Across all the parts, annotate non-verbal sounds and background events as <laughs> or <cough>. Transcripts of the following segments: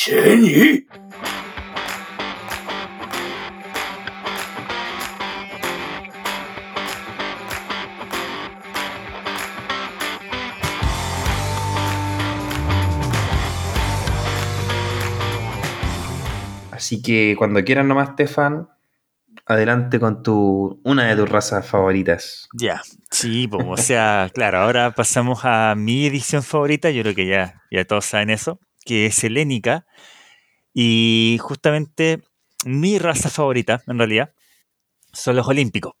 Jenny. Así que cuando quieran nomás, Stefan, adelante con tu una de tus razas favoritas. Ya, sí, pues, o sea, <laughs> claro, ahora pasamos a mi edición favorita, yo creo que ya, ya todos saben eso, que es helénica. Y justamente mi raza favorita, en realidad, son los olímpicos.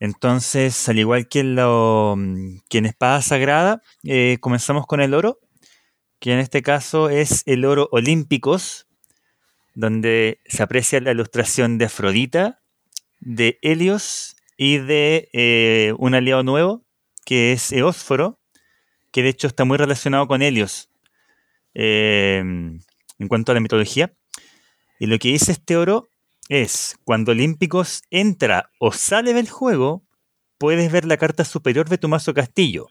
Entonces, al igual que en, lo, Espada Sagrada, eh, comenzamos con el oro, que en este caso es el oro olímpicos, donde se aprecia la ilustración de Afrodita, de Helios y de eh, un aliado nuevo, que es Eósforo, que de hecho está muy relacionado con Helios eh, en cuanto a la mitología. Y lo que dice este oro es, cuando Olímpicos entra o sale del juego, puedes ver la carta superior de tu mazo castillo.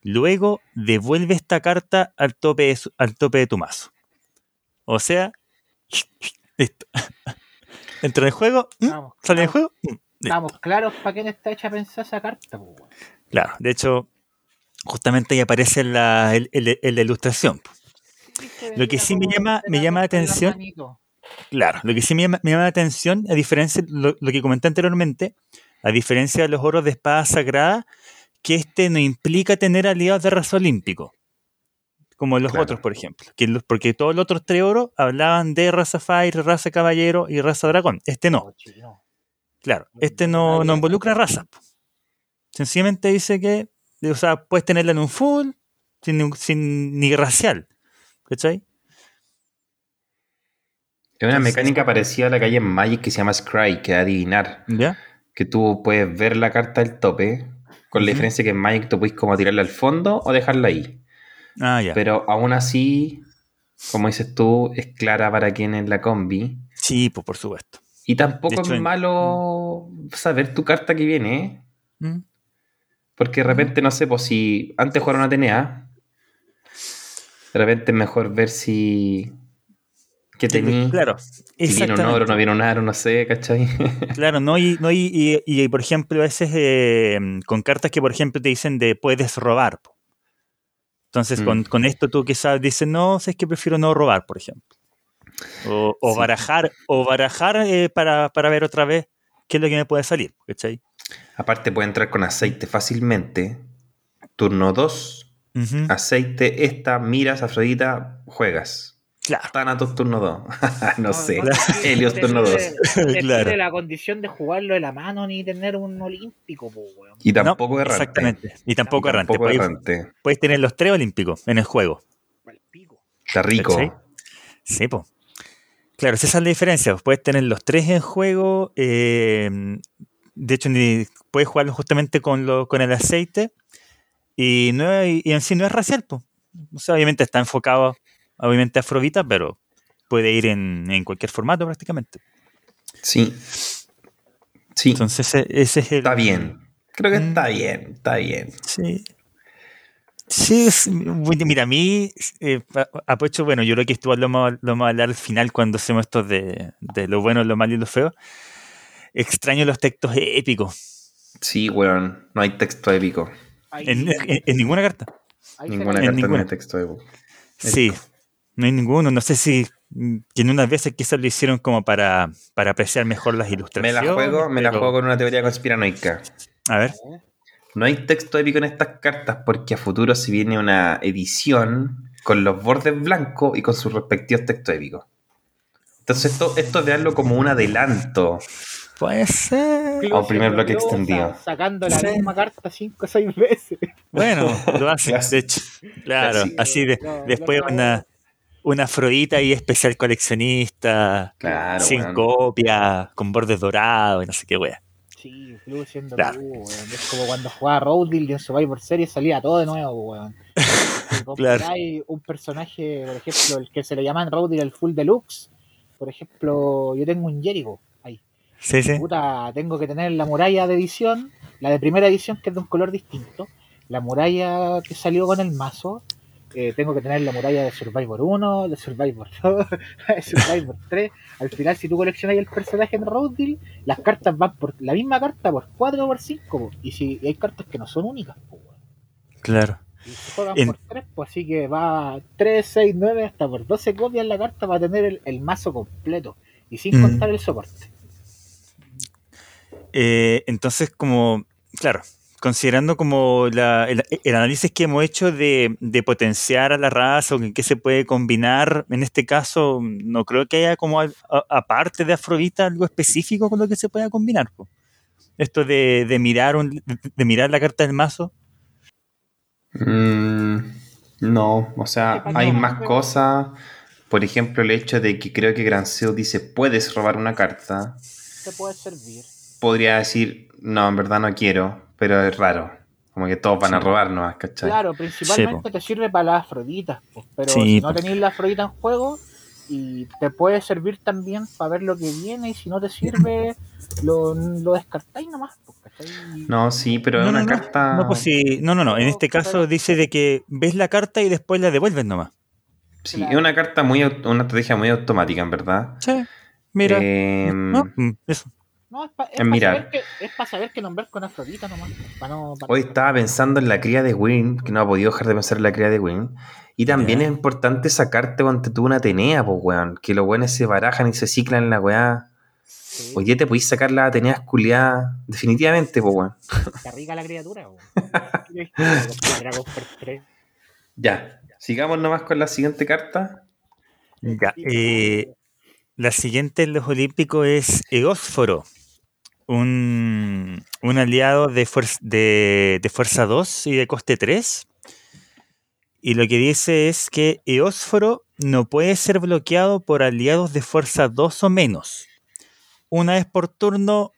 Luego devuelve esta carta al tope de, al tope de tu mazo. O sea, listo. <laughs> Entra en el juego, sale del juego. Estamos claros para quién está hecha pensar esa carta. Claro, de hecho, justamente ahí aparece en la, ilustración. Lo que sí me llama, me llama la atención. Claro, lo que sí me llama, la atención, a diferencia de lo, que comenté anteriormente, a diferencia de los oros de espada sagrada, que este no implica tener aliados de raza olímpico, como los otros, por ejemplo. Que porque todos los otros tres oros hablaban de raza Fire, raza Caballero y raza Dragón. Este no. Claro, este no, no involucra raza. Sencillamente dice que, o sea, puedes tenerla en un full, sin, sin ni racial. ¿Cachai? Es una mecánica parecida a la que hay en Magic que se llama Scry, que es adivinar. ¿Ya? Que tú puedes ver la carta del tope, con la diferencia que en Magic tú puedes como tirarla al fondo o dejarla ahí. Ah, ya. Pero aún así, como dices tú, es clara para quien es la combi. Sí, pues por supuesto. Y tampoco es malo saber tu carta que viene, ¿eh? ¿Mm? Porque de repente, no sé, pues si antes jugaron TNA, de repente es mejor ver si que tenía. Claro. Si vino un oro, no vino un aro, no sé, ¿cachai? <laughs> Claro, no, y, no, y, por ejemplo, a veces eh, con cartas que, por ejemplo, te dicen de puedes robar. Entonces, mm. con, esto tú quizás dices, no, es que prefiero no robar, por ejemplo. O, barajar, o barajar eh, para, ver otra vez qué es lo que me puede salir, ¿cachai? Aparte, puede entrar con aceite fácilmente. Turno 2, aceite, esta, miras, Afrodita, juegas Claro. Thanatos turno 2. <laughs> no, sé. Helios turno 2. claro. la condición de jugarlo de la mano ni tener un olímpico, Y tampoco errante. Exactamente. Y tampoco, errante. Puedes, tener los tres olímpicos en el juego. Está rico. Sí, pues. Claro, esa es la diferencia. Puedes tener los tres en juego. Eh, de hecho, puedes jugarlo justamente con, lo, con el aceite. Y, no, y en sí no es racial, pues. O sea, obviamente está enfocado obviamente afrodita, pero puede ir en, cualquier formato prácticamente. Sí. Sí. Entonces e, ese es el... Está bien. Creo que está mm. bien, está bien. Sí. Sí, mira, a mí, eh, aprovecho, bueno, yo creo que esto lo vamos, a hablar al final cuando hacemos esto de, lo bueno, lo malo y lo feo. Extraño los textos épicos. Sí, weón, no hay texto épico. En, ninguna carta. Ninguna carta tiene texto épico. Sí, no hay ninguno. No sé si mm, en unas veces quizás lo hicieron como para, para apreciar mejor las ilustraciones. Me la juego, me la juego con una teoría conspiranoica. A ver. No hay texto épico en estas cartas porque a futuro se viene una edición con los bordes blancos y con sus respectivos textos épicos. Entonces esto, esto es verlo como un adelanto. Puede ser. O primer bloque extendido. Sacando la misma carta cinco o seis veces. Bueno, lo hace, de hecho. Claro, así de, después una, una Afrodita y especial coleccionista, sin copia, con bordes dorados y no sé qué wea. Sí, Blue siendo claro. Es como cuando jugaba Roadkill y en Survivor Series salía todo de nuevo, weón. <laughs> claro. Hay un personaje, por ejemplo, el que se le llaman Roadkill el Full Deluxe. Por ejemplo, yo tengo un Jericho. Sí, sí. Puta, tengo que tener la muralla de edición, la de primera edición que es de un color distinto, la muralla que salió con el mazo, eh, tengo que tener la muralla de Survivor 1, de Survivor <laughs> 2, de Survivor 3. Al final, si tú coleccionas el personaje en Road Deal, las cartas van por la misma carta por 4 o por 5. Y si hay cartas que no son únicas, pues, Claro. Y se juegan por 3, pues así que va 3, 6, 9, hasta por 12 copias la carta va a tener el, mazo completo. Y sin mm. contar el soporte. Eh, entonces, como, claro, considerando como el, análisis que hemos hecho de, potenciar a la raza o en qué se puede combinar, en este caso, no creo que haya como aparte de Afrodita algo específico con lo que se pueda combinar. Esto de, mirar de mirar la carta del mazo. Mm, no, o sea, hay más cosas. Por ejemplo, el hecho de que creo que Gran dice puedes robar una carta. Te puede servir. Podría decir, no, en verdad no quiero pero es raro. Como que todos van a robarnos, ¿cachai? Claro, principalmente te sirve para las afroditas, pero si no tenéis la afrodita en juego, y te puede servir también para ver lo que viene, y si no te sirve, <laughs> lo, lo descartáis nomás. No, sí, pero es una carta. No, pues sí. no, no, no. En este caso dice de que ves la carta y después la devuelves nomás. Sí, es una carta muy, una estrategia muy automática, en verdad. Sí, mira. Em, mm, eso. No, es para es saber, que nombrar con Afrodita nomás. Hoy estaba pensando en la cría de Win, que no ha podido dejar de pensar en la cría de Win. Y también es importante sacarte cuando tú una Atenea, pues, weón. Que los weones se barajan y se ciclan en la weá. Hoy día te podéis sacar la Atenea esculiada definitivamente, pues, weón. Te rica la criatura, weón. <laughs> ya, sigamos nomás con la siguiente carta. Ya, eh, la siguiente en los Olímpicos es Eósforo un, aliado de, de, fuerza 2 y de coste 3. Y lo que dice es que Eósforo no puede ser bloqueado por aliados de fuerza 2 o menos. Una vez por turno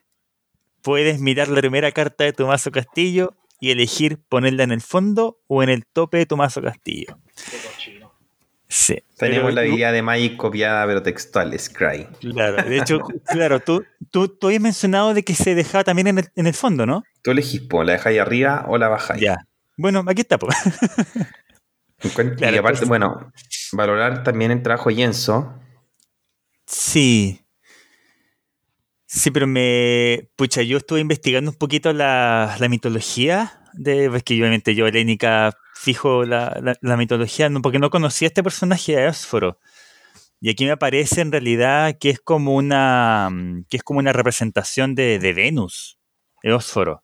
puedes mirar la primera carta de tu mazo castillo y elegir ponerla en el fondo o en el tope de tu mazo castillo. Sí. Tenemos la habilidad de Magic copiada, pero textual, Scry. Claro, de hecho, claro, tú, tú, tú habías mencionado de que se dejaba también en el, en el fondo, ¿no? Tú elegís, ¿la dejáis arriba o la bajáis? Ya. Bueno, aquí está, pues. <laughs> y aparte, bueno, valorar también el trabajo Yenso. Sí. Sí, pero me. Pucha, yo estuve investigando un poquito la, la mitología de. Es que obviamente yo, helénica, fijo la, mitología, porque no conocía a este personaje de Eósforo. Y aquí me aparece en realidad que es como una, que es como una representación de, Venus, Eósforo.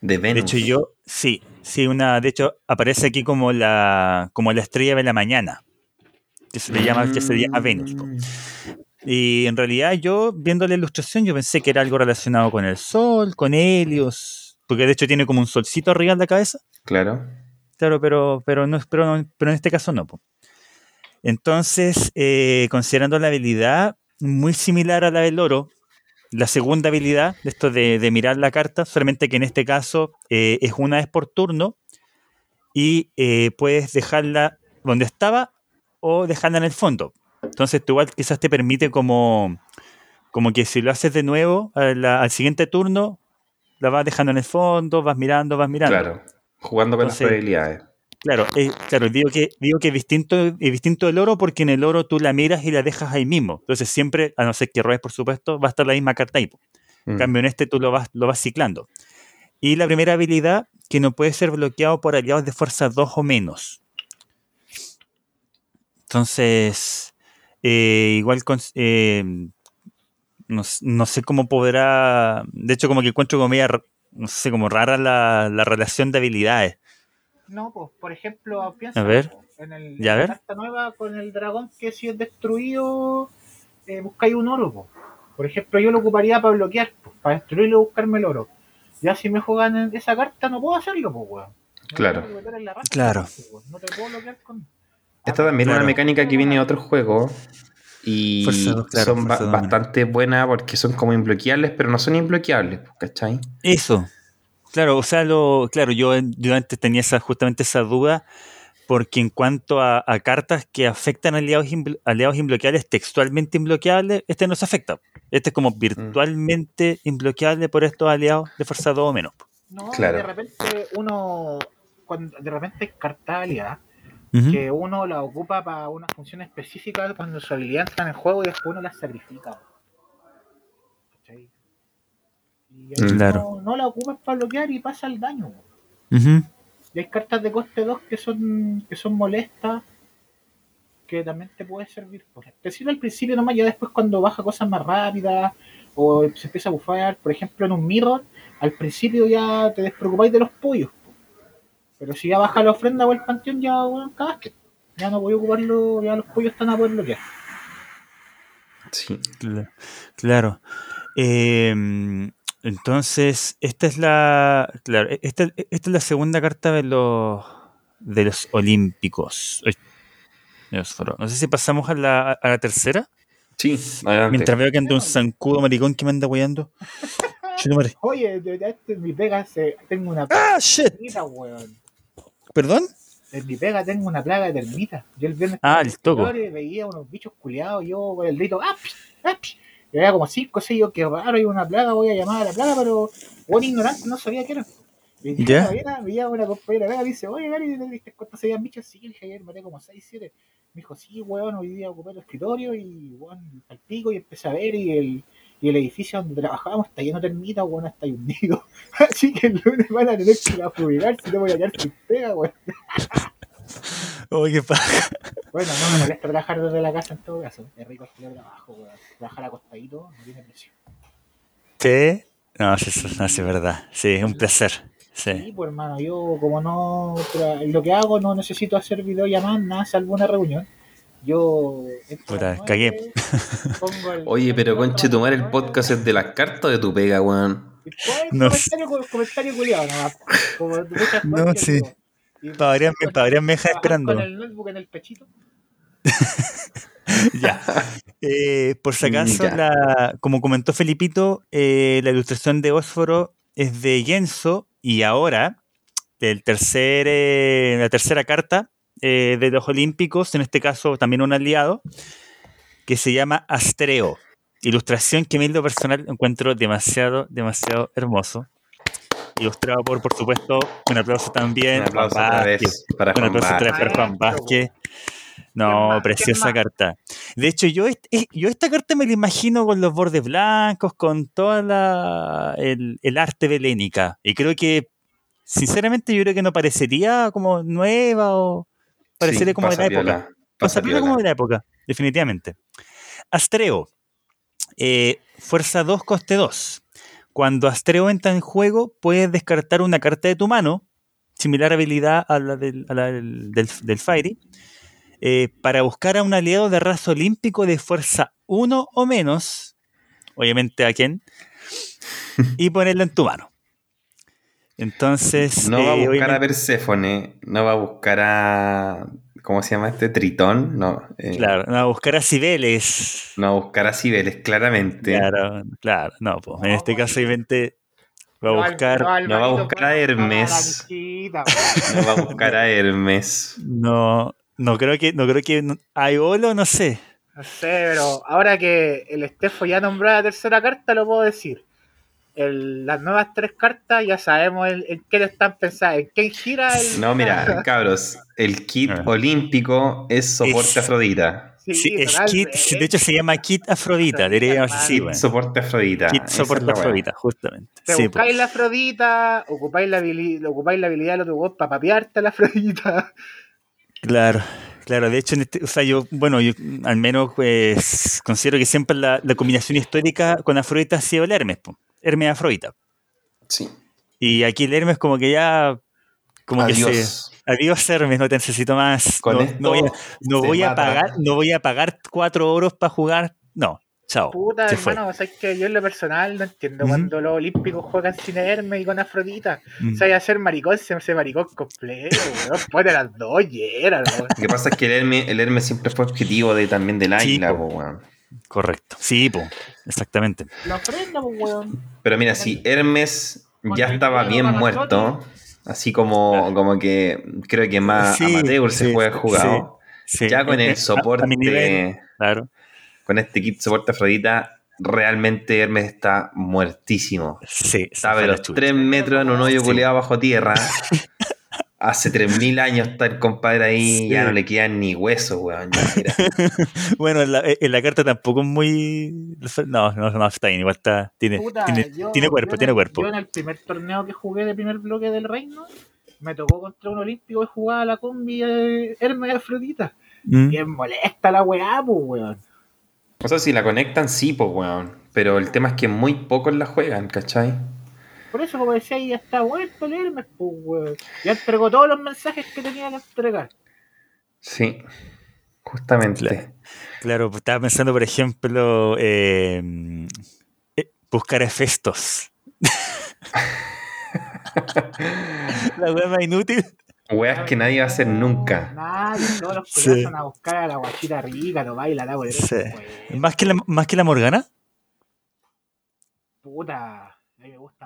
De Venus. De hecho, yo, sí, sí, una, de hecho, aparece aquí como la, como la estrella de la mañana, que se le llama, que se llama Venus. Mm. Y en realidad yo, viendo la ilustración, yo pensé que era algo relacionado con el sol, con Helios, porque de hecho tiene como un solcito arriba en la cabeza. Claro. Claro, pero, pero, no, pero, pero en este caso no. Entonces, eh, considerando la habilidad muy similar a la del oro, la segunda habilidad, de esto de, mirar la carta, solamente que en este caso eh, es una vez por turno y eh, puedes dejarla donde estaba o dejarla en el fondo. Entonces, tú igual quizás te permite como, como que si lo haces de nuevo al siguiente turno, la vas dejando en el fondo, vas mirando, vas mirando. Claro. Jugando con las probabilidades. Claro, eh, claro, digo que, digo que es distinto, es distinto del oro porque en el oro tú la miras y la dejas ahí mismo. Entonces siempre, a no ser que robes, por supuesto, va a estar la misma carta ahí. En mm. cambio, en este tú lo vas, lo vas ciclando. Y la primera habilidad, que no puede ser bloqueado por aliados de fuerza 2 o menos. Entonces, eh, igual eh, no, no, sé cómo podrá. De hecho, como que encuentro como media no sé, como rara la, la relación de habilidades. No, pues, por ejemplo, piensa a ver. en, el, ¿Ya la carta nueva con el dragón que si es destruido, eh, buscáis un oro. pues. Por ejemplo, yo lo ocuparía para bloquear, para destruirlo y buscarme el oro. Ya si me juegan en esa carta, no puedo hacerlo, pues, weón. claro. claro. no te puedo bloquear con. Esta también es una mecánica que viene de otro juego y son bastante buenas porque son como imbloqueables, pero no son imbloqueables, ¿cachai? Eso. Claro, o sea, lo, claro, yo, yo antes tenía esa, justamente esa duda, porque en cuanto a, cartas que afectan a aliados, aliados imbloqueables, textualmente imbloqueables, este no se afecta. Este es como mm. virtualmente imbloqueable por estos aliados de fuerza 2 o menos. No, claro. de repente uno, cuando de repente que uno la ocupa para una función específica cuando su habilidad entra en el juego y después uno la sacrifica. Y no, no, la ocupas para bloquear y pasa el daño. Y hay cartas de coste 2 que son, que son molestas que también te puede servir. Te sirve al principio nomás, ya después cuando baja cosas más rápidas o se empieza a bufar, por ejemplo en un mirror, al principio ya te despreocupáis de los pollos. Pero si ya baja la ofrenda o el panteón, ya bueno, que Ya no voy a ocuparlo, ya los pollos están a poder bloquear. Sí. Claro. Em, entonces, esta es la. Claro, esta, esta, es la segunda carta de los de los olímpicos. No sé si pasamos a la, a la tercera. Sí, Mientras veo que anda un zancudo maricón que me anda guayando. <laughs> Oye, en mi pega tengo una ¡Ah, shit! ¿Perdón? En mi pega tengo una plaga de termitas. Yo el viernes ah, el toco. veía unos bichos culiados, yo con el grito, ¡aps! ¡aps! Y había como cinco o seis, yo, qué raro, hay una plaga, voy a llamar a la plaga, pero buen ignorante, no sabía qué era. Y ya. Yeah. veía una compañera pega, dice, oye, Gary, ¿viste cuántos se habían bichos? Sí, dije ayer, maté como seis, siete. Me dijo, sí, weón, hoy día ocupé el escritorio y, weón, al pico y empecé a ver y el y el edificio donde trabajábamos está lleno de termitas, weón, está hundido. <laughs> Así que el lunes van a tener que ir a fumigar si no voy a quedar sin pega, weón. <laughs> Qué paja. Bueno, no me molesta trabajar desde la casa en todo caso. Es rico estudiar trabajo, weón. Trabajar acostadito no tiene precio. ¿Sí? No, eso no es verdad. Sí, es un placer. Sí. sí, pues hermano, yo como no, lo que hago no necesito hacer videollamadas, nada, salvo una reunión. Yo. Puta, cagué. Oye, pero conche, tomar el podcast es de las cartas de tu pega, weón. No. Comentario, comentario culiado, nomás. Como no, sí. Padrían me dejar esperando. Con el notebook en el pechito. <laughs> ya. Eh, por si acaso, la, como comentó Felipito, eh, la ilustración de Ósforo es de Genso y ahora, del tercer, eh, la tercera carta, eh, de los Olímpicos, en este caso también un aliado, que se llama Astreo. Ilustración que me lo personal encuentro demasiado, demasiado hermoso. Ilustrado por, por supuesto, un aplauso también. Un aplauso otra vez para un aplauso para Juan Vázquez. No, preciosa carta. De hecho, yo, yo esta carta me la imagino con los bordes blancos, con toda la, el, el arte belénica. Y creo que, sinceramente, yo creo que no parecería como nueva o, Parecería como de la época. Pasaría como de la época, definitivamente. Astreo. Eh, fuerza 2, coste 2. Cuando Astreo entra en juego, puedes descartar una carta de tu mano, similar habilidad a la del, del, Fairy, eh, para buscar a un aliado de raza olímpico de fuerza 1 o menos, obviamente a quién, <laughs> y ponerlo en tu mano. Entonces. No va a eh, buscar a Perséfone, no va a buscar a. ¿Cómo se llama este? Tritón, no. Eh, claro, no va a buscar a Cibeles. No va a buscar a Cibeles, claramente. Claro, claro, no, pues en este caso, obviamente. Va a buscar. No, va a buscar a Hermes. No va a buscar a Hermes. No, no creo que. No creo que. Aiolo, no sé. No sé, pero ahora que el Estefo ya nombró la tercera carta, lo puedo decir las nuevas tres cartas ya sabemos en, qué están pensadas, en qué gira el... No, mira, <laughs> cabros, el kit ah. olímpico es soporte Afrodita. Sí, es kit, de hecho se llama kit Afrodita, diríamos así. Kit soporte Afrodita. Kit soporte Afrodita, justamente. Te buscáis la Afrodita, ocupáis la, ocupáis la habilidad del otro web para papearte a la Afrodita. Claro. Claro, de hecho, este, o sea, yo, bueno, yo al menos pues, considero que siempre la, la combinación histórica con Afrodita ha sido el Hermes. pues. Hermes Afrodita. Sí. Y aquí el Hermes como que ya... Como adiós. que se... Adiós Hermes, no te necesito más. no, voy, a, pagar, no voy a pagar cuatro euros para jugar. No, chao. Puta, hermano, o sea, es que yo en lo personal no entiendo cuando los olímpicos juegan sin Hermes y con Afrodita. O sea, ya ser maricón se hace maricón completo, <laughs> weón. de las dos era, Lo que pasa es que el Hermes, el Hermes siempre fue objetivo de, también del águila, weón. Correcto. Sí, po, exactamente. La ofrenda, weón. Pero mira, si Hermes ya estaba bien muerto, así como, como que creo que más amateur se puede jugado, ya con el <laughs> soporte, claro. con este kit soporte Afrodita, realmente Hermes está muertísimo. Sí, sabe los 3 metros en un hoyo culeado bajo tierra. <laughs> hace 3000 años está el compadre ahí, ya no le quedan ni huesos, weón. <laughs> bueno, en la, en la, carta tampoco es muy. No, no, no está bien, igual está. Tiene, tiene, tiene, cuerpo, tiene cuerpo. Yo en el primer torneo que jugué de primer bloque del reino, me tocó contra un olímpico y jugaba la combi de Hermes Afrodita. Mm. Y es molesta la weá, pues, weón. O sea, si la conectan, sí, pues, weón. Pero el tema es que muy pocos la juegan, ¿cachai? Por eso, como decía, ya está vuelto el Hermes, pues, weón. Ya entregó todos los mensajes que tenía que entregar. Sí, justamente. Claro, pues, estaba pensando, por ejemplo, eh, eh, buscar efestos. <laughs> la wea más inútil. Weas que nadie va a hacer nunca. Nadie, todos los sí. van a buscar a la guachita rica, lo baila, la sí. ¿Más, que la, ¿Más que la Morgana? Puta,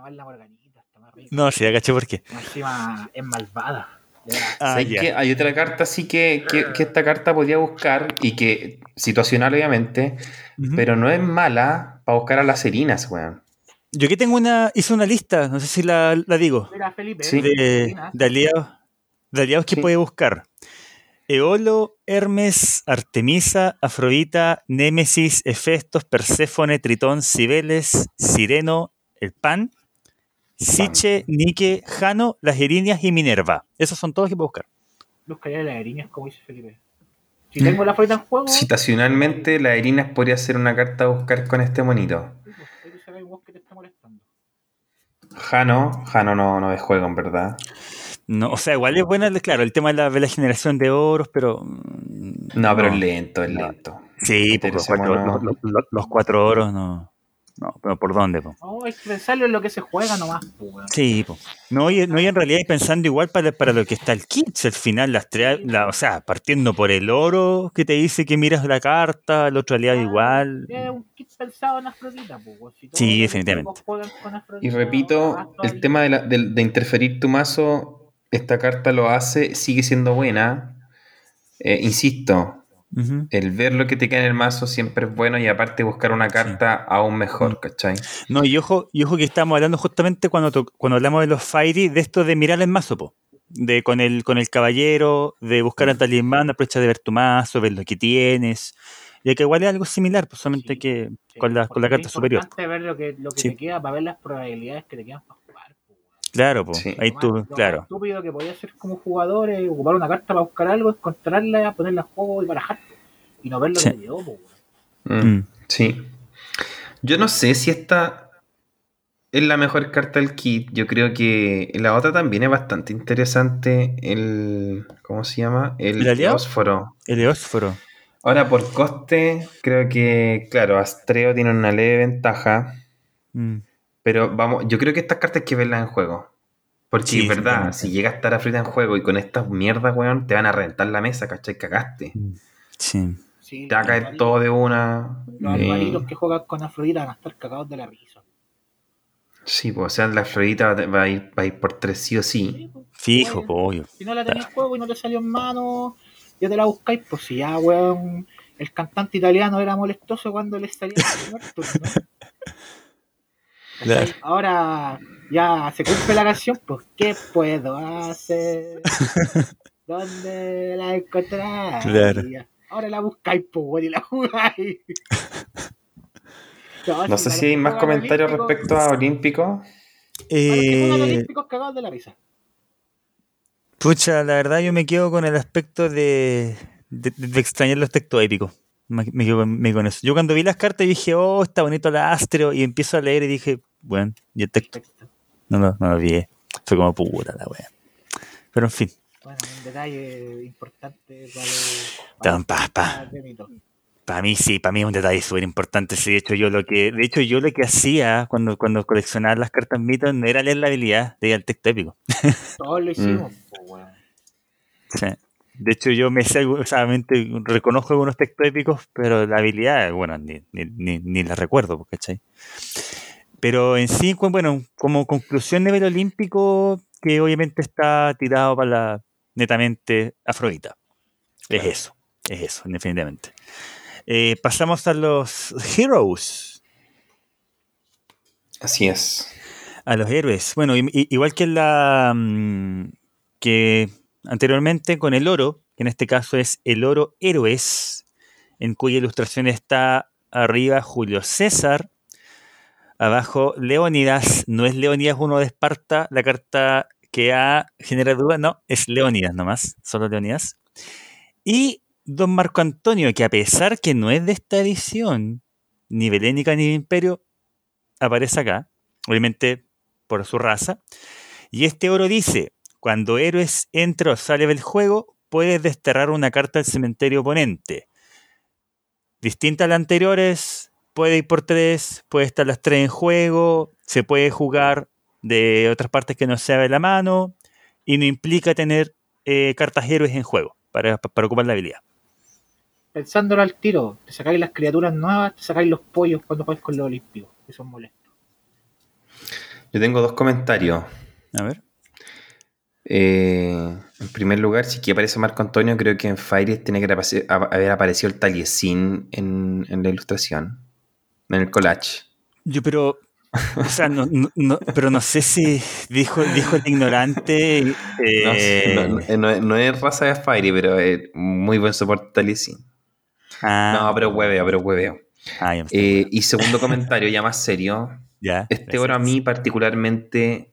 la Morganita, está más rica. No, sí, ya caché por qué. Encima es malvada. Ah, que hay otra carta sí que, que, que, esta carta podía buscar y que situacional obviamente, pero no es mala para buscar a las serinas, weón. Yo aquí tengo una, hice una lista, no sé si la, la digo. Mira, Felipe, de, de, aliados, de aliados que puede buscar. Eolo, Hermes, Artemisa, Afrodita, Némesis, Hefestos, Perséfone, Tritón, Cibeles, Sireno, el Pan, Siche, Nike, Jano, las Erinias y Minerva. Esos son todos que puedo buscar. Buscaría las Erinias, como dice Felipe. Si tengo la Afrodita en juego. Citacionalmente, las Erinias podría ser una carta a buscar con este monito. Jano, Jano no, no es juego, en verdad. No, o sea, igual es buena, claro, el tema de la, de la generación de oros, pero. No, pero es lento, es lento. Sí, porque los cuatro, los, cuatro oros no. No, pero ¿por dónde? Po? No, hay que pensarlo en lo que se juega nomás. Po, sí, po. No, y, no, y en realidad pensando igual para, para lo que está el kit. Al final, las la, o sea, partiendo por el oro que te dice que miras la carta, el otro aliado igual. Es un kit pensado en Afrodita. Po, si sí, definitivamente. y repito, el tema de, la, de, de interferir tu mazo, esta carta lo hace, sigue siendo buena. Eh, insisto, el ver lo que te queda en el mazo siempre es bueno y aparte buscar una carta aún mejor, mm. ¿cachai? No, y ojo, y ojo que estamos hablando justamente cuando, cuando hablamos de los Fairy, de esto de mirar el mazo, po. De con el, con el caballero, de buscar a talismán, aprovecha de ver tu mazo, ver lo que tienes. Y que igual es algo similar, pues solamente que con, la, con la carta superior. Es ver lo que, lo que te queda para ver las probabilidades que te quedan para. Claro, pues, ahí tú, claro. Lo estúpido que podía hacer como jugador es ocupar una carta para buscar algo, encontrarla, ponerla a juego y barajar. Y no verlo sí. Mm, mm. Sí. Yo no sé si esta es la mejor carta del kit. Yo creo que la otra también es bastante interesante. El. ¿Cómo se llama? El, ¿El Eósforo. El Eósforo. Ahora, por coste, creo que, claro, Astreo tiene una leve ventaja. Mm. Pero vamos, yo creo que estas cartas hay que verlas en juego. Porque es verdad, si llega a estar a frita en juego y con estas mierdas, weón, te van a reventar la mesa, ¿cachai? Cagaste. Sí. te va a caer todo de una. Los animalitos que juegan con Afrodita van a estar cagados de la risa. Sí, pues, o sea, la Afrodita va a ir, va a ir por tres sí o sí. Pues, Fijo, pues, Si no la tenéis en juego y no te salió en mano, ya te la buscáis, pues si ya, weón, el cantante italiano era molestoso cuando le salía muerto, ¿no? <laughs> Claro. Ahora ya se cumple la canción, pues ¿qué puedo hacer? <laughs> ¿Dónde la encontrar? Claro. Ahora la buscáis, pues, y la jugáis. <laughs> no, no sé si hay más comentarios respecto a Olímpico. Eh... Olímpicos cagados de la risa. Pucha, la verdad yo me quedo con el aspecto de, de, de extrañar los textos épicos. Me, me, quedo, me, con eso. Yo cuando vi las cartas dije, oh, está bonito la Astro, y empiezo a leer y dije, bueno, y el texto. No, no, no lo vi. Fue como puta la wea. Pero en fin. Bueno, un detalle importante para, para, para, para mí sí, para mí es un detalle súper importante. Sí, de hecho yo lo que, de hecho yo lo que hacía cuando, cuando coleccionaba las cartas mitos no era leer la habilidad, leer el texto épico. <laughs> Todos lo hicimos, mm. sí. De hecho, yo me sé, o sea, reconozco algunos textos épicos, pero la habilidad, bueno, ni, ni, ni la recuerdo, ¿cachai? Pero en sí, bueno, como conclusión nivel olímpico, que obviamente está tirado para la netamente Afrodita. Es eso, es eso, definitivamente. Eh, pasamos a los Heroes. Así es. A los héroes. Bueno, igual que la. Mm, que anteriormente con el oro, que en este caso es el oro héroes, en cuya ilustración está arriba Julio César, abajo Leónidas, no es Leónidas uno de Esparta, la carta que ha generado duda, no, es Leónidas nomás, solo Leónidas. Y don Marco Antonio, que a pesar que no es de esta edición, ni Belénica ni Imperio, aparece acá, obviamente por su raza. Y este oro dice, cuando héroes entra o sale del juego, puedes desterrar una carta del cementerio oponente. Distinta a las anteriores, puede ir por tres, puede estar las tres en juego, se puede jugar de otras partes que no sea de la mano, y no implica tener eh, cartas héroes en juego para, para ocupar la habilidad pensándolo al tiro, te sacáis las criaturas nuevas, te sacáis los pollos cuando juegas con los olímpicos, que son molestos. Yo tengo dos comentarios. A ver. Eh, en primer lugar, si aquí aparece Marco Antonio, creo que en Fire tiene que haber aparecido el taliesin en, en, la ilustración, en el collage. Yo, pero. O sea, no, no, pero no sé si dijo, dijo el ignorante. Eh, no, es raza de Fire, pero es muy buen soporte taliesin. Ah. No, pero hueveo, pero hueveo. Ah, eh, y segundo comentario, ya más serio. <laughs> Ya, este oro a mí particularmente,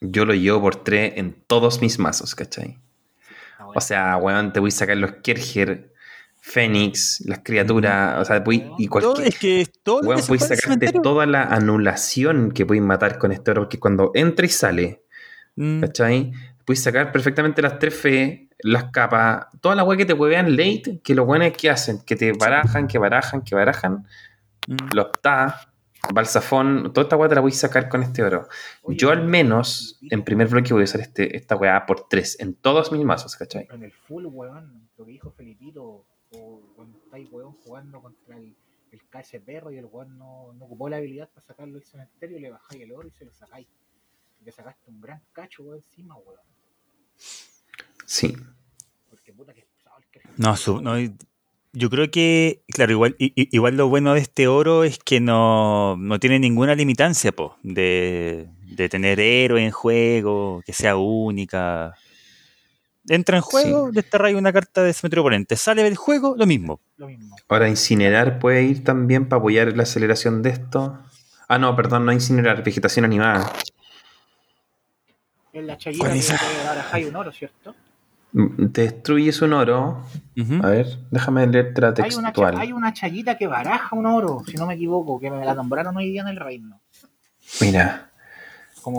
yo lo llevo por tres en todos mis mazos, ¿cachai? Ah, o sea, weón, te voy a sacar los Kerger, Fénix, las criaturas, o sea, voy, y cualquier... es que todo voy a sacarte toda la anulación que puedes matar con este oro, porque cuando entra y sale, mm. ¿cachai? Puedes sacar perfectamente las tres fe, las capas, toda la weá que te huevean late, que lo bueno es que hacen, que te barajan, que barajan, que barajan, mm. los ta, balsafón, toda esta weá te la voy a sacar con este oro. Yo al menos, en primer bloque voy a usar este, esta weá por tres, en todos mis mazos, ¿cachai? En el full, weón, lo que dijo Felipito, estáis, weón, jugando contra el, el KS perro y el weón no, no, ocupó la habilidad para sacarlo del cementerio, le bajáis el oro y se lo sacáis. Le sacaste un gran cacho, weón, encima, weón. Sí. No, no, yo creo que, claro, igual, igual lo bueno de este oro es que no, tiene ninguna limitancia po, de, tener héroe en juego, que sea única. Entra en juego, sí. desterráis una carta de cementerio oponente. Sale del juego, lo mismo. Ahora, incinerar puede ir también para apoyar la aceleración de esto. Ah, no, perdón, no incinerar, vegetación animada. En la chayita que hay un oro, ¿cierto? Mm, te destruyes un oro. A ver, déjame leerte la textual. Hay una, chayita que baraja un oro, si no me equivoco, que me la nombraron hoy día en el reino. Mira.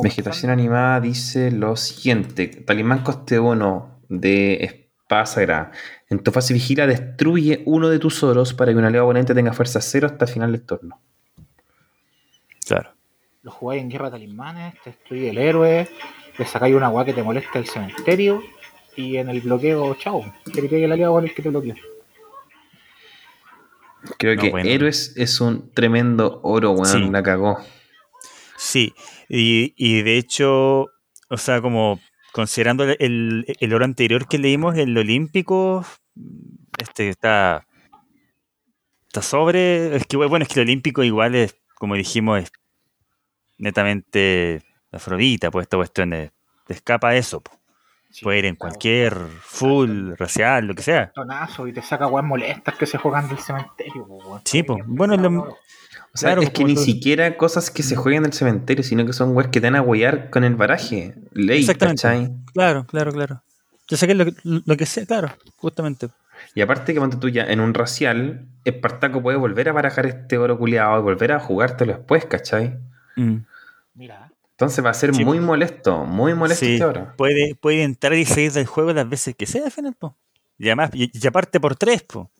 Vegetación animada dice lo siguiente: Talimán coste 1 de espada sagrada. En tu fase vigila, destruye uno de tus oros para que un aliado oponente tenga fuerza cero hasta el final del turno. Claro. Lo jugáis en guerra de talismanes, te destruye el héroe, le sacáis una agua que te molesta el cementerio y en el bloqueo, chao. Que te pegue el aliado con el que te bloquea. Creo que Héroes es un tremendo oro, weón, la cagó. Sí, y, de hecho, o sea, como considerando el, oro anterior que leímos, el olímpico, este está, está sobre, es que bueno, es que el olímpico igual es, como dijimos, es netamente afrodita, pues esta cuestión de, escapa a eso. Puede ir en cualquier full, racial, lo que sea. Tonazo y te saca weas molestas que se juegan del cementerio. Sí, pues. Bueno, o sea, es que ni siquiera cosas que se jueguen del cementerio, sino que son weas que te van a huellar con el baraje. Ley, Exactamente. Claro, claro, claro. Yo sé que lo, lo que sea, claro, justamente. Y aparte que cuando tú ya en un racial, Espartaco puede volver a barajar este oro culiado y volver a jugártelo después, ¿cachai? Mm. Mira. Entonces va a ser muy molesto, muy molesto sí, este Puede, puede entrar y salir del juego las veces que sea al final, po. Y además, y, aparte por tres, po.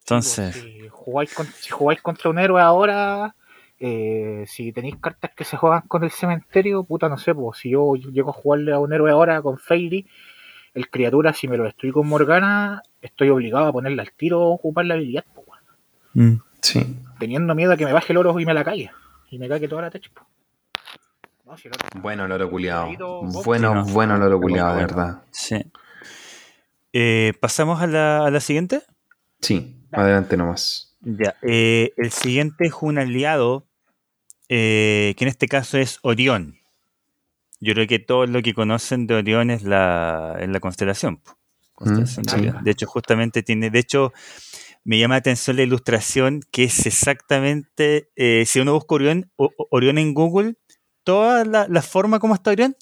Entonces. si, jugáis si, jugáis contra un héroe ahora, eh, si tenéis cartas que se juegan con el cementerio, puta, no sé, pues si yo llego a jugarle a un héroe ahora con Fairy, el criatura, si me lo destruí con Morgana, estoy obligado a ponerle al tiro o ocupar la habilidad, pues, Sí. Teniendo miedo a que me baje el oro y me la calle. Y me cague toda la tech, bueno, el oro culiado. Bueno, bueno el oro culiado, de verdad. Sí. Eh, ¿Pasamos a la, a la, siguiente? Sí, adelante nomás. Ya. Eh, el siguiente es un aliado, eh, que en este caso es Orión. yo creo que todo lo que conocen de Orión es la, es la constelación. Mm, de hecho, justamente tiene, de hecho, me llama la atención la ilustración que es exactamente, eh, si uno busca Orión, Orión en Google, toda la, forma como está Orión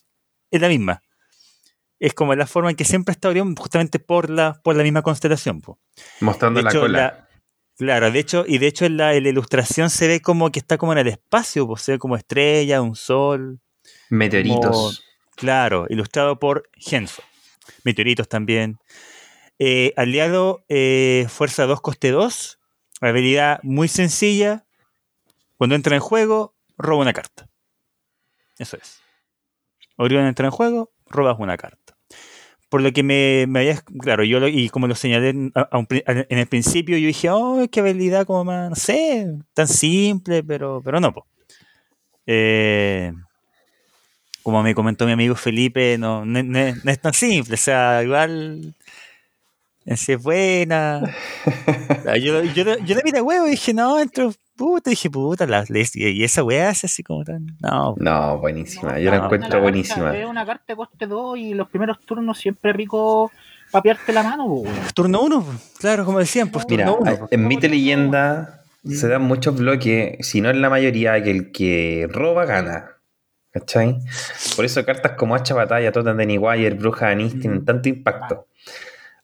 es la misma. Es como la forma en que siempre está Orión, justamente por la, por la misma constelación. Mostrando la cola. Claro, de hecho, y de hecho en la, ilustración se ve como que está como en el espacio, pues, se ve como estrella, un sol. Meteoritos. claro, ilustrado por Genso. Meteoritos también. Eh, aliado, eh, fuerza 2, coste 2. Habilidad muy sencilla. Cuando entra en juego, roba una carta. Eso es. Orión entra en juego, robas una carta. Por lo que me, me había, claro, yo y como lo señalé en, el principio, yo dije, oh, qué habilidad como más, no sé, tan simple, pero, pero no, eh, como me comentó mi amigo Felipe, no, no, es tan simple, o sea, igual es buena. <laughs> yo, yo, yo, la vi de huevo y dije, no, entro, puta, dije, puta, la, y esa weá es así como tan. No, no buenísima, yo la encuentro buenísima. Es una carta de coste 2 y los primeros turnos siempre rico papiarte la mano, Turno 1, claro, como decían, pues Mira, turno en Mite Leyenda se dan muchos bloques, si no es la mayoría, que el que roba gana. ¿Cachai? Por eso cartas como Hacha Batalla, Totem de Wire, Bruja Anís tienen tanto impacto.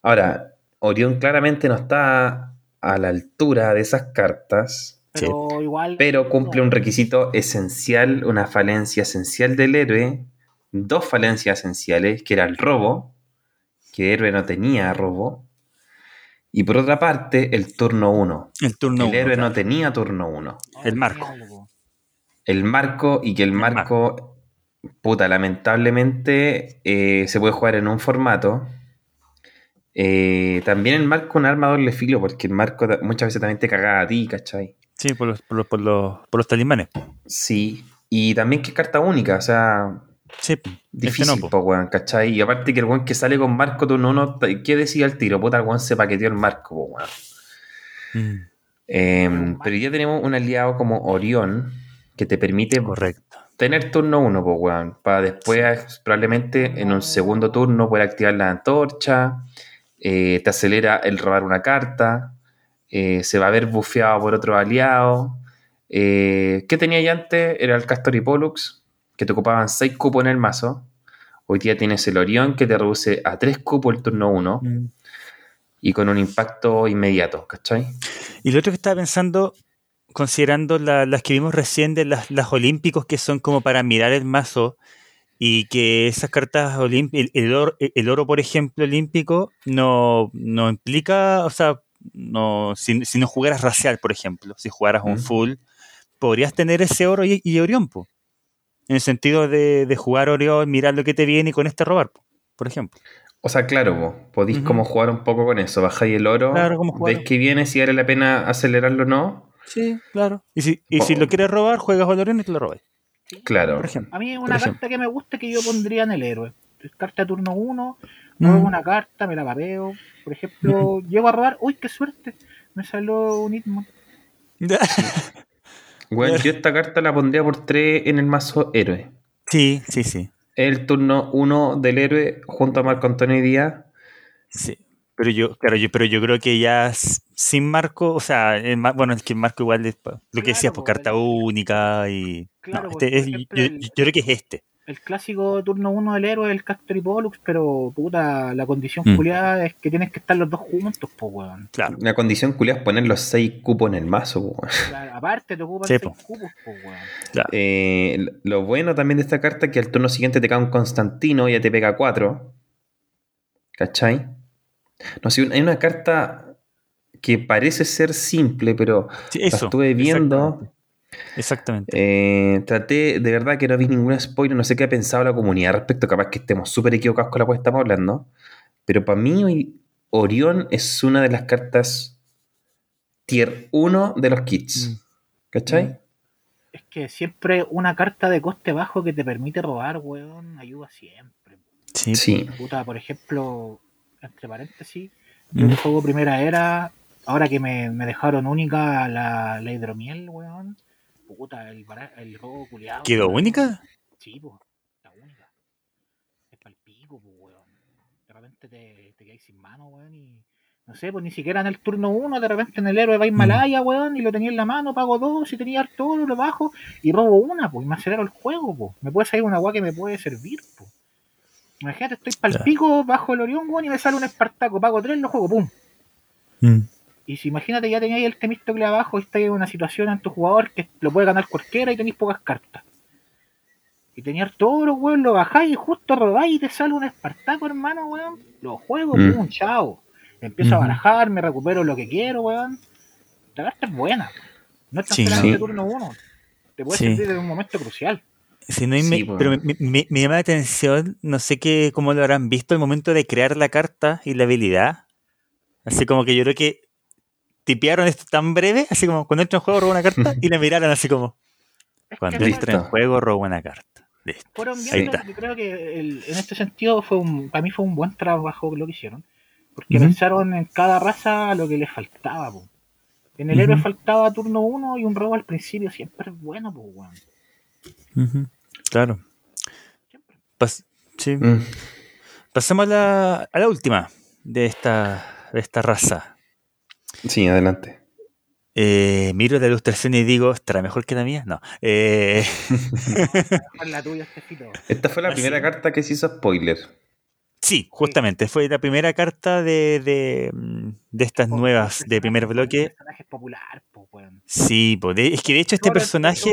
Ahora, Orión claramente no está a la altura de esas cartas. Pero, igual, pero cumple un requisito esencial, una falencia esencial del héroe, dos falencias esenciales, que era el robo, que el héroe no tenía robo, y por otra parte, el turno 1. El turno El héroe no tenía turno 1. El marco. El marco, y que el marco, puta, lamentablemente eh, se puede jugar en un formato eh, también el marco un arma doble filo, porque el marco muchas veces también te cagaba a ti, ¿cachai? Sí, por los, por los, por los, talismanes. Sí, y también que es carta única, o sea. Sí, difícil, no, weón, ¿cachai? Y aparte que el weón que sale con marco tú no, ¿qué decía el tiro? Puta, el weón se paqueteó el marco, weón. Mm. Em, pero ya tenemos un aliado como Orión que te permite Correcto. tener turno uno, pues, weón, para después probablemente en un segundo turno poder activar la antorcha eh, te acelera el robar una carta, eh, se va a ver bufeado por otro aliado. Eh, ¿Qué tenía ya antes? Era el Castor y Pollux, que te ocupaban 6 cupos en el mazo. Hoy día tienes el Orión, que te reduce a 3 cupos el turno 1. Mm. Y con un impacto inmediato, ¿cachai? Y lo otro que estaba pensando, considerando las que vimos recién de las, las olímpicos, que son como para mirar el mazo, y que esas cartas olímpicas, el, oro, por ejemplo, olímpico, no, implica, o sea, no, si, no jugaras racial, por ejemplo, si jugaras un full, podrías tener ese oro y, Orión, en el sentido de, jugar Orión, mirar lo que te viene y con este robar, por ejemplo. O sea, claro, vos podéis como jugar un poco con eso, bajáis el oro, ves que viene, si vale la pena acelerarlo o no. Sí, claro. Y si, y si lo quieres robar, juegas Orión y te lo robas. Claro. a mí una carta que me gusta que yo pondría en el héroe. Carta turno 1, robo mm. una carta, me la papeo. Por ejemplo, llego a robar, uy, qué suerte, me salió un Hitman. <laughs> bueno, yo esta carta la pondría por 3 en el mazo héroe. Sí, sí, sí. El turno 1 del héroe junto a Marco Antonio Díaz. Sí. Pero yo, claro, yo, pero yo creo que ya sin Marco, o sea, bueno, es que Marco igual es lo que decías, por pues, carta única y. Claro, este yo, creo que es este. El clásico turno 1 del héroe, el Castor y Pollux, pero puta, la condición mm. culiada es que tienes que estar los dos juntos, pues weón. Claro. La condición culiada es poner los 6 cupos en el mazo, weón. aparte te ocupan 6 cupos, pues weón. Eh, lo bueno también de esta carta es que al turno siguiente te cae un Constantino y ya te pega 4. ¿Cachai? No sé, hay una carta que parece ser simple, pero la estuve viendo. Exactamente. Eh, traté, de verdad que no vi ningún spoiler, no sé qué ha pensado la comunidad respecto, capaz que estemos súper equivocados con la cual estamos hablando. Pero para mí, Orión es una de las cartas tier 1 de los kits. Mm. ¿Cachai? Es que siempre una carta de coste bajo que te permite robar, weón, ayuda siempre. Sí. sí. Puta, por ejemplo, entre paréntesis, yo mm. juego primera era, ahora que me, dejaron única la, la, hidromiel, weón, puta, el, el robo culiado. ¿Quedó única? Sí, pues, la única. Es para el pico, pues, weón. De repente te, te quedáis sin mano, weón, y no sé, pues ni siquiera en el turno 1, de repente en el héroe va a mm. Himalaya, weón, y lo tenía en la mano, pago dos, y tenía harto oro, lo bajo, y robo una, pues, y me acelero el juego, pues. Me puede salir una agua que me puede servir, pues. Imagínate, estoy para el pico bajo el Orión, weón, y me sale un Espartaco, pago tres, lo juego, pum. Mm. Y si imagínate ya tenéis el Temístocle abajo y estáis en una situación en tu jugador que lo puede ganar cualquiera y tenéis pocas cartas. Y tenías todos los weón, lo bajáis y justo robáis y te sale un Espartaco, hermano, weón. Lo juego, mm. pum, chao empiezo a barajar, me recupero lo que quiero, weón. La carta es buena. No estás sí, esperando turno uno. Te puede servir en un momento crucial. pero me, llama la atención, no sé qué, cómo lo habrán visto, el momento de crear la carta y la habilidad. Así como que yo creo que tipearon esto tan breve, así como cuando entra en juego robo una carta y la miraron así como cuando entra en juego robo una carta. Listo. Ahí está. Yo creo que en este sentido fue un, para mí fue un buen trabajo lo que hicieron. Porque pensaron en cada raza lo que le faltaba, po. En el héroe faltaba turno uno y un robo al principio siempre es bueno, pues, weón. Claro. sí. Mm. Pasemos a la, a la última de esta, de esta raza. Sí, adelante. Eh, miro la ilustración y digo, ¿estará mejor que la mía? No. Eh... <laughs> Esta fue la primera carta que se hizo spoiler. Sí, justamente, fue la primera carta de, de, mm, estas nuevas de primer bloque. Personaje popular, Sí, es que de hecho este personaje,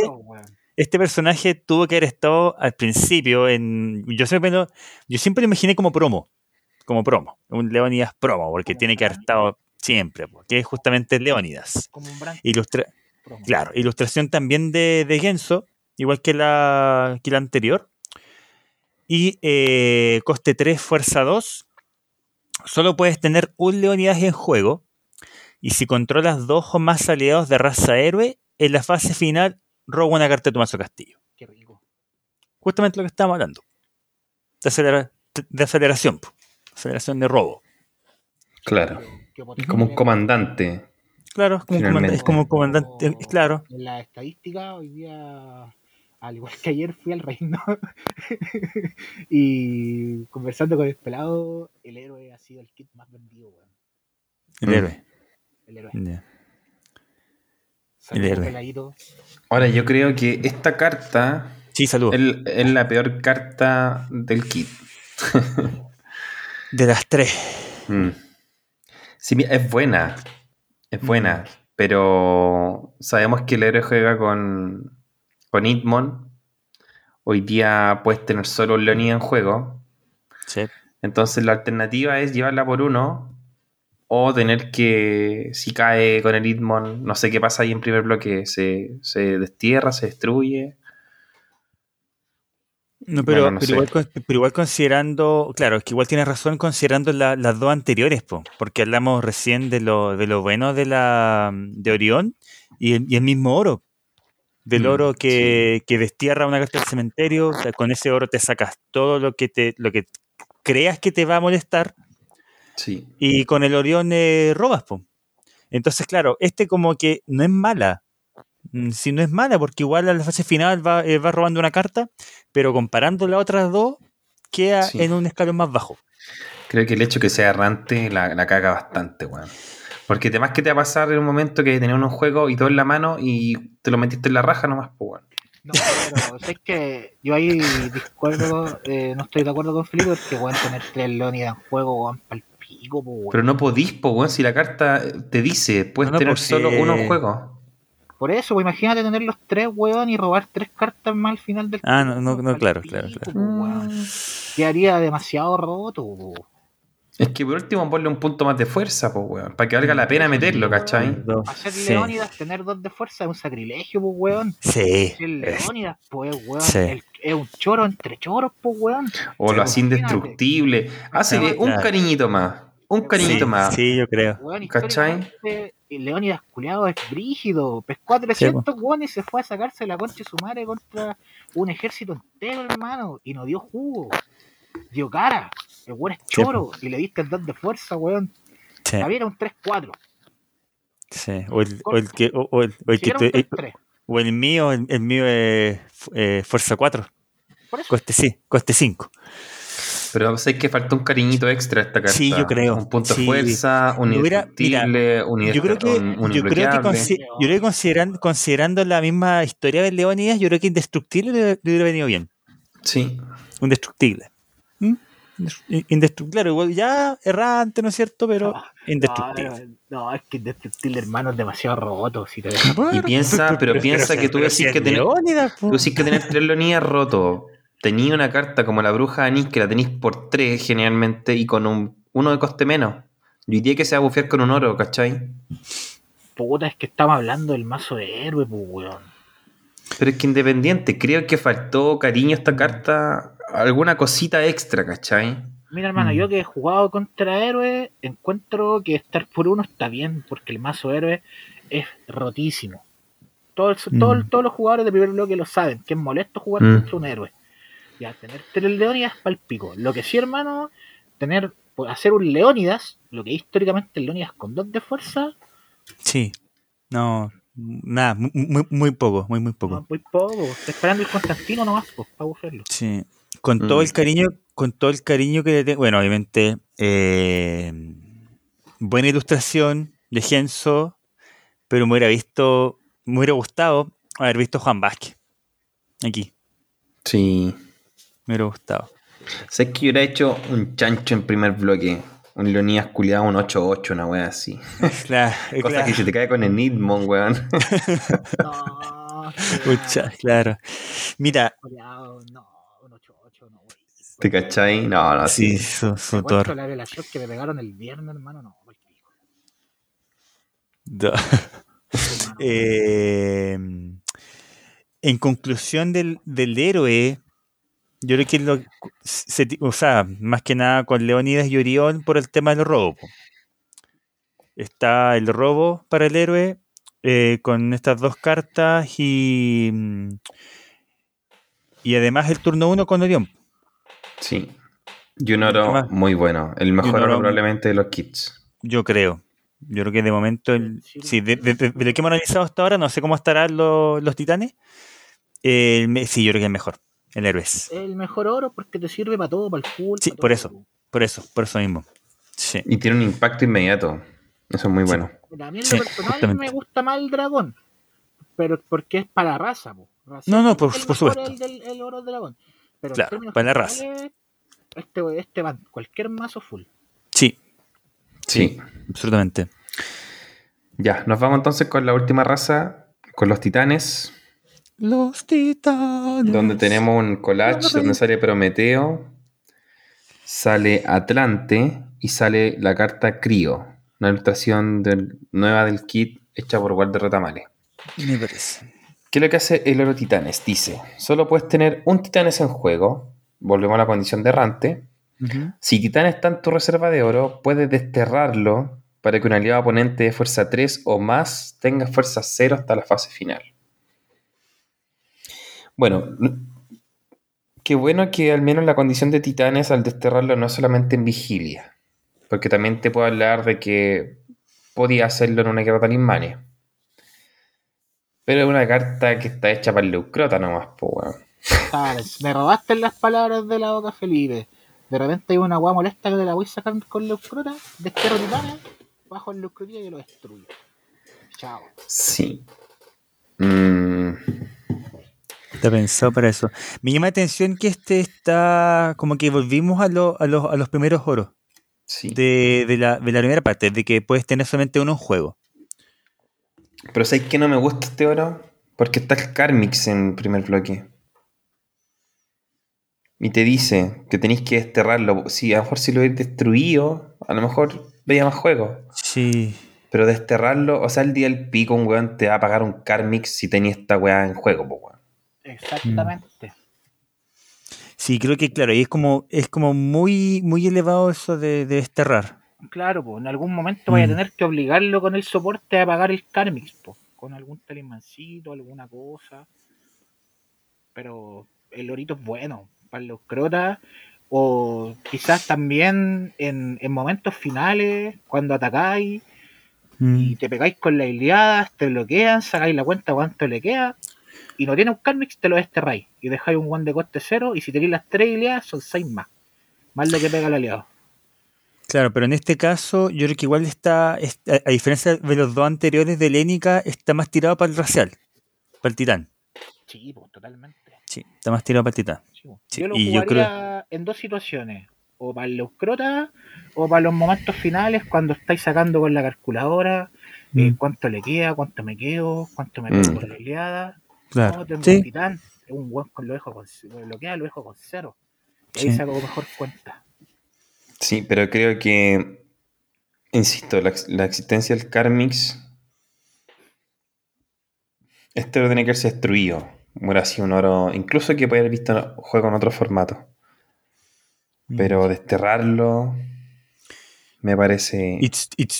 este personaje tuvo que haber estado al principio en, yo siempre, yo siempre lo imaginé como promo, como promo, un Leonidas promo, porque tiene que haber estado siempre, porque es justamente Leonidas. Como un Ilustra claro, ilustración también de, de Genso, igual que la, que la anterior. Y eh, coste 3, fuerza 2. Solo puedes tener un Leonidas en juego. Y si controlas dos o más aliados de raza héroe, en la fase final roba una carta de tu mazo castillo. Qué rico. Justamente lo que estábamos hablando. De, de aceleración. Aceleración de robo. Claro. Como un comandante. Claro, es como, comandante, es como comandante. Claro. En la estadística, hoy día al igual que ayer fui al reino <laughs> y conversando con el pelado, el héroe ha sido el kit más vendido, weón. El héroe. El héroe. El héroe. Ahora, yo creo que esta carta sí, es la peor carta del kit. de las tres. Mm. Sí, es buena. Es buena. Mm. Pero sabemos que el héroe juega con con Hitmon, hoy día puedes tener solo un Leonie en juego. Sí. Entonces la alternativa es llevarla por uno o tener que, si cae con el Hitmon, no sé qué pasa ahí en primer bloque, se, destierra, se destruye. No, pero, igual, considerando, claro, es que igual tienes razón considerando las dos anteriores, porque hablamos recién de lo, de lo bueno de la de Orión y el, y el mismo oro del mm, oro que, destierra una carta del cementerio. con ese oro te sacas todo lo que te, lo que creas que te va a molestar. Sí. Y con el Orión eh, robas, Entonces, claro, este como que no es mala. Mm, si no es mala, porque igual a la fase final va, eh, va robando una carta, pero comparando las otras dos, queda en un escalón más bajo. Creo que el hecho que sea errante la, la caga bastante, weón. Porque además que te va a pasar en un momento que tenés unos juegos y todo en la mano y te lo metiste en la raja nomás, pues bueno. No, pero es que yo ahí discuerdo, eh, no estoy de acuerdo con Felipe porque bueno, tener tres Leonidas en juego, weón, el pico, pues Pero no podís, pues weón, si la carta te dice, puedes tener solo uno en juego. Por eso, pues imagínate tener los tres, weón, y robar tres cartas más al final del Ah, no, no, no claro, claro, claro. Quedaría demasiado roto, weón. Es que por último ponle un punto más de fuerza, pues, weón. Para que valga la pena meterlo, ¿cachai? Hacer Leónidas, tener dos de fuerza es un sacrilegio, pues, weón. Sí. Hacer Leónidas, pues, weón. es un choro entre choros, pues, weón. O lo así indestructible. Hazle un cariñito más. Un cariñito más. Sí, yo creo. Weón, ¿Cachai? Leónidas culiado es brígido. Pescó a 300 weón y se fue a sacarse la concha de su madre contra un ejército entero, hermano. Y no dio jugo. Dio cara. El weón es choro y le diste el 2 de fuerza, weón. Sí. Había un 3-4. Sí, o el, o el que. O, el, o el, que te, o el mío, el, mío es eh, fuerza 4. Coste, sí, coste 5. Pero sé que falta un cariñito extra a esta carta. Sí, yo creo. Un punto de fuerza, un indestructible, un yo creo que, yo creo que, yo creo que considerando, considerando la misma historia de Leónidas, yo creo que indestructible le, hubiera venido bien. Sí. Indestructible. ¿Mm? Indestructible, claro, igual ya errante, ¿no es cierto? Pero indestructible. No, es que indestructible, hermano, es demasiado roto. Si te... y piensa, pero, piensa que tú decís que tenés, tú decís que tenés tres Leonidas rotos tenía una carta como la bruja Anís que la tenéis por 3 generalmente y con un, uno de coste menos. Yo diría que se va a bufear con un oro, ¿cachai? Puta, es que estamos hablando del mazo de héroe, pues, weón. Pero es que independiente, creo que faltó cariño a esta carta, alguna cosita extra, ¿cachai? Mira, hermano, yo mm. que he jugado contra héroe, encuentro que estar por uno está bien, porque el mazo héroe es rotísimo. Todos, mm. todos, los jugadores de primer bloque lo saben, que es molesto jugar mm. contra un héroe. Ya, tener tres Leónidas para el pico. Lo que sí, hermano, tener, pues, hacer un Leónidas, lo que históricamente el Leónidas con dos de fuerza. Sí, no, nada, muy, muy poco, muy, muy poco. muy poco, está esperando el Constantino nomás, pues, para buscarlo. Sí, con todo el mm. cariño, con todo el cariño que le tengo, bueno, obviamente, eh, buena ilustración de Genso, pero me hubiera visto, me hubiera gustado haber visto Juan Vázquez aquí. Sí. Me hubiera gustado. Sé que hubiera hecho un chancho en primer bloque. Un Leonidas culiado, un 8-8, una wea así. <laughs> Claro, Cosa que se te cae con el Nidmon, weón. <laughs> no, claro. Mira. ¿Te cachai? No, no, sí. Sí, su, la relación que me pegaron el viernes, hermano, no. eh, <laughs> en conclusión del, del héroe, yo creo que lo, o sea, más que nada con Leonidas y Orión por el tema del robo. Está el robo para el héroe eh, con estas dos cartas y mm, y además el turno 1 con Orión. Sí. Y un oro muy bueno. El mejor oro, probablemente de los kits. Yo creo. Yo creo que de momento, el, sí, de, lo que hemos analizado hasta ahora, no sé cómo estarán los, los titanes. sí, yo creo que es mejor. El héroes. El mejor oro porque te sirve para todo, para el full. Sí, por eso. Por eso, por eso mismo. Sí. Y tiene un impacto inmediato. Eso es muy bueno. a mí en lo personal me gusta más el dragón. Pero porque es para la raza, No, no, por, por supuesto. El, del, el oro dragón. Pero claro, para la raza. Este, este va cualquier mazo full. Sí. Sí, absolutamente. Ya, nos vamos entonces con la última raza, con los titanes. Los titanes. Donde tenemos un collage donde sale Prometeo, sale Atlante y sale la carta Crío, una ilustración nueva del kit hecha por Walter Rotamale. Me parece. ¿Qué es lo que hace el oro titanes? Dice, solo puedes tener un titanes en juego, volvemos a la condición de errante. Si titanes está en tu reserva de oro, puedes desterrarlo para que un aliado oponente de fuerza 3 o más tenga fuerza 0 hasta la fase final. Bueno, qué bueno que al menos la condición de titanes al desterrarlo no es solamente en vigilia, porque también te puedo hablar de que podía hacerlo en una guerra talismania. Pero es una carta que está hecha para el Leucrota nomás, pues Me robaste las palabras de la boca, Felipe. De repente hay una guay molesta que te la voy a sacar con Leucrota, desterro titanes, bajo el Leucrota y lo destruyo. Chao. Sí. Mmm Está pensado para eso. Me llama la atención que este está como que volvimos a, a, los, primeros oros. De, la, primera parte, de que puedes tener solamente uno en juego. Pero ¿sabes que no me gusta este oro? Porque está el Karmix en primer bloque. Y te dice que tenéis que desterrarlo. Si a lo mejor si lo hubiera destruido, a lo mejor veía más juego. Sí. Pero desterrarlo, o sea, el día del pico, un weón te va a pagar un Karmix si tenías esta weá en juego, po, weón. Exactamente. Sí, creo que claro, y es como, es como muy, muy elevado eso de, desterrar. Claro, pues en algún momento voy a mm. tener que obligarlo con el soporte a pagar el Karmix, pues, con algún talismancito, alguna cosa. Pero el orito es bueno para los crotas. O quizás también en, momentos finales, cuando atacáis y mm. te pegáis con las iliadas, te bloquean, sacáis la cuenta cuánto le queda y no tiene un Karmix, te lo desterráis. Y dejáis un one de coste cero. Y si tenéis las tres son seis más. Más lo que pega el aliado. Claro, pero en este caso yo creo que igual está, a diferencia de los dos anteriores de Lénica, está más tirado para el racial, para el titán. Sí, pues totalmente. Sí, está más tirado para el titán. yo lo jugaría en dos situaciones, o para los crotas o para los momentos finales cuando estáis sacando con la calculadora eh, mm. cuánto le queda, cuánto me quedo, cuánto me quedo mm. por la oleada. Claro. Tengo un titán, un buen con lo dejo con, lo queda lo dejo con cero. Y ahí saco mejor cuenta. Sí, pero creo que, insisto, la, existencia del Carmix, este lo tiene que ser destruido. Hubiera sido un oro, incluso que puede haber visto juego en otro formato. Pero mm. desterrarlo me parece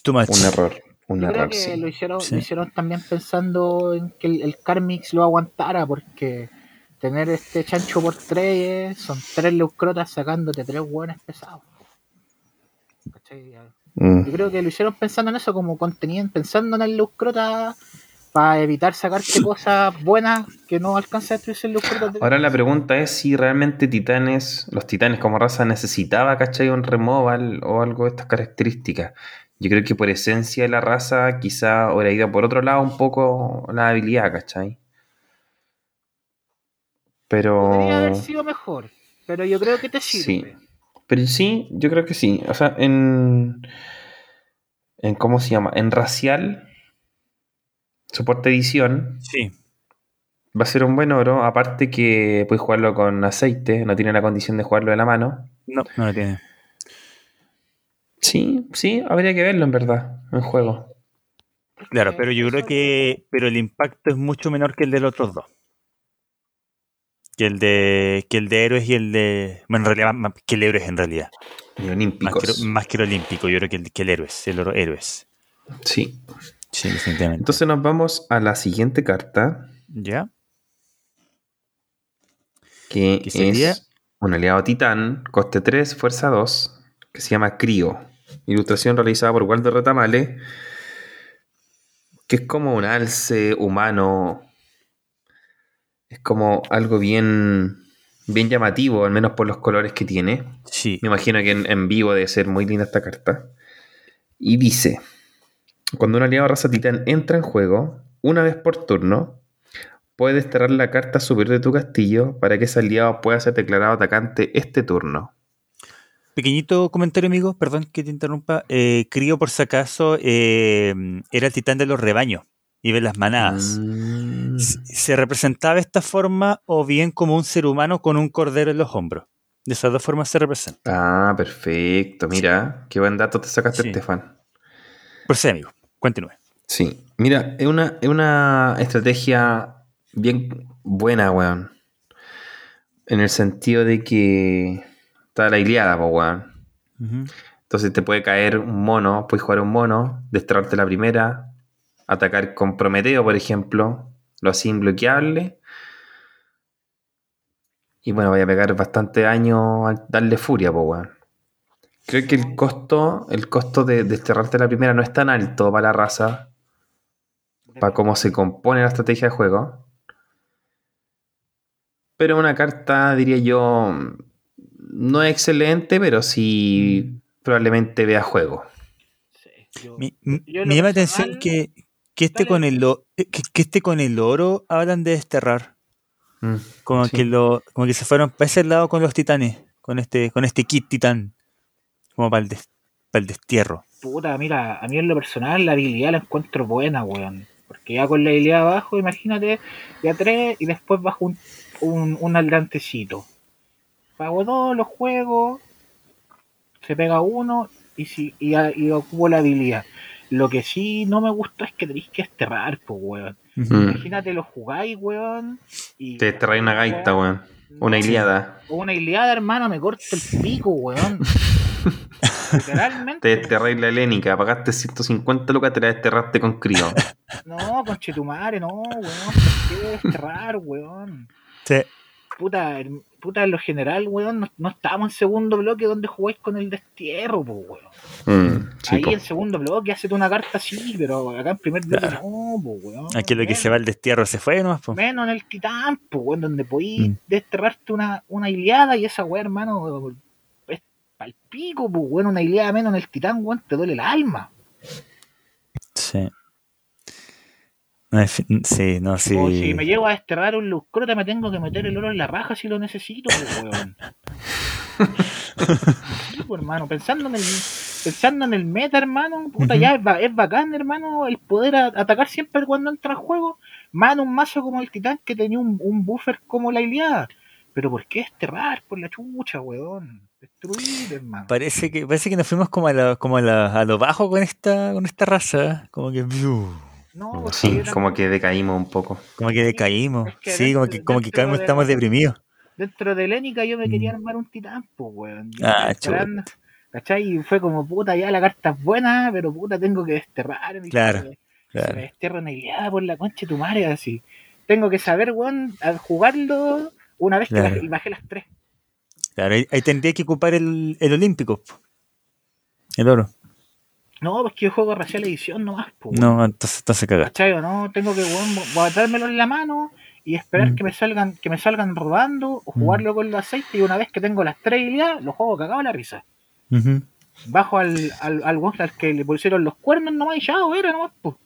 un error. Un error, que lo, hicieron, lo hicieron también pensando en que el, el Carmix lo aguantara, porque tener este chancho por tres son tres leucrotas sacándote tres hueones pesados. Mm. Yo creo que lo hicieron pensando en eso, como contenido, pensando en el Luz para evitar sacarte <coughs> cosas buenas que no alcanza a destruirse el Luz Ahora la pregunta es si realmente Titanes, los Titanes como raza necesitaba, ¿cachai? Un removal o algo de estas características. Yo creo que por esencia de la raza quizá hubiera ido por otro lado un poco la habilidad, ¿cachai? Pero... Podría haber sido mejor, pero yo creo que te sirve. Sí. Pero sí, yo creo que sí. O sea, en. en ¿Cómo se llama? En racial. Soporte edición. Sí. Va a ser un buen oro. Aparte que puedes jugarlo con aceite. No tiene la condición de jugarlo de la mano. No, no lo tiene. Sí, sí, habría que verlo en verdad. En juego. Claro, pero yo creo que. Pero el impacto es mucho menor que el de los otros dos. Que el de que el de héroes y el de bueno en realidad más, que el héroes en realidad. Olímpicos. más que, el olímpico yo creo que el, que el héroes el oro héroes. Sí. Sí definitivamente. Entonces nos vamos a la siguiente carta. Ya. Que es un aliado titán coste 3 fuerza 2 que se llama Crío ilustración realizada por Walter Retamale que es como un alce humano es como algo bien, bien llamativo, al menos por los colores que tiene. Sí. Me imagino que en, vivo debe ser muy linda esta carta. Y dice, cuando un aliado raza titán entra en juego, una vez por turno, puedes desterrar la carta superior de tu castillo para que ese aliado pueda ser declarado atacante este turno. Pequeñito comentario, amigo, perdón que te interrumpa. Eh, Crío, por si acaso, eh, era el titán de los rebaños y ve las manadas. Mm. Se representaba de esta forma o bien como un ser humano con un cordero en los hombros. De esas dos formas se representa. Ah, perfecto. Mira, qué buen dato te sacaste, Estefan. Pues sí, amigo. Continúe. Sí. Mira, es una, es una estrategia bien buena, weón. En el sentido de que está la Iliada, weón. Entonces te puede caer un mono, puedes jugar un mono, destrarte la primera, atacar con Prometeo, por ejemplo, lo así imbloqueable. Y bueno, voy a pegar bastante daño al darle furia, pues weón. Creo que el costo, el costo de desterrarte la primera no es tan alto para la raza. Para cómo se compone la estrategia de juego. Pero una carta, diría yo, no es excelente, pero sí probablemente vea juego. me, llama la atención que, que este, con el, eh, que, este con el oro hablan de desterrar. Mm, como, que lo, como que se fueron para ese lado con los titanes, con este, con este kit titán, como para el, para el destierro. Puta, mira, a mí en lo personal la habilidad la encuentro buena, weón. Porque ya con la habilidad abajo, imagínate, ya tres y después bajo un, un, un aldantecito. Pago dos, los juegos, se pega uno y, si, y, y ocupo la habilidad. Lo que sí no me gusta es que tenéis que desterrar, pues, weón. Imagínate, lo jugáis, weón. Y, Te desterráis una gaita, weón. Una iliada. Una iliada, hermano, me corta el pico, weón. <laughs> Literalmente. Te desterráis la helénica, pagaste 150 lucas, te la desterraste con crío. <laughs> No, con Chetumare, no, weón. ¿Por qué desterrar, weón? Sí. Puta, puta, en lo general, weón, no, estamos en segundo bloque donde jugáis con el destierro, pues, weón. Mm, Ahí en segundo bloque haces una carta así, pero acá en primer bloque no, pues, weón. Aquí lo que se va el destierro se fue, ¿no? Menos en el titán, pues, weón, donde podéis mm. desterrarte una, una iliada y esa weón, hermano, es pal pico, pues, weón, una idea menos en el titán, weón, te duele el alma. Sí. Sí, no, sí. O si me llevo a desterrar un lucrota, me tengo que meter el oro en la raja si lo necesito, weón. <laughs> sí, pues, hermano, pensando en el pensando en el meta, hermano, puta, ya es, bacán, hermano, el poder atacar siempre cuando entra al juego. Mano, un mazo como el titán que tenía un, buffer como la Iliada. Pero ¿por qué desterrar por la chucha, weón? Destruir, hermano. Parece que, parece que nos fuimos como a lo, como a, lo bajo con esta, con esta raza. Como que. No, sí, como que decaímos un poco. Como que decaímos. sí, como que, como que estamos deprimidos. Dentro de Lénica yo me quería mm. armar un titán, pues, weón. Ah, chucha. ¿Cachai? Y fue como, puta, ya la carta es buena, pero puta, tengo que desterrar. Claro. Se me desterra una idea por la concha de tu madre, así. Tengo que saber, weón, jugarlo una vez que bajé, las tres. Claro, ahí, tendría que ocupar el, el Olímpico. El oro. No, pues que yo juego racial edición nomás, pues. No, entonces, entonces cagaste. ¿Cachai? No, tengo que, guardármelo en la mano y esperar mm. que me salgan que me salgan rodando o jugarlo mm. con el aceite y una vez que tengo las tres ideas, lo juego cagado la risa. Bajo al, al, al, que le pusieron los cuernos nomás y ya, era nomás, pues.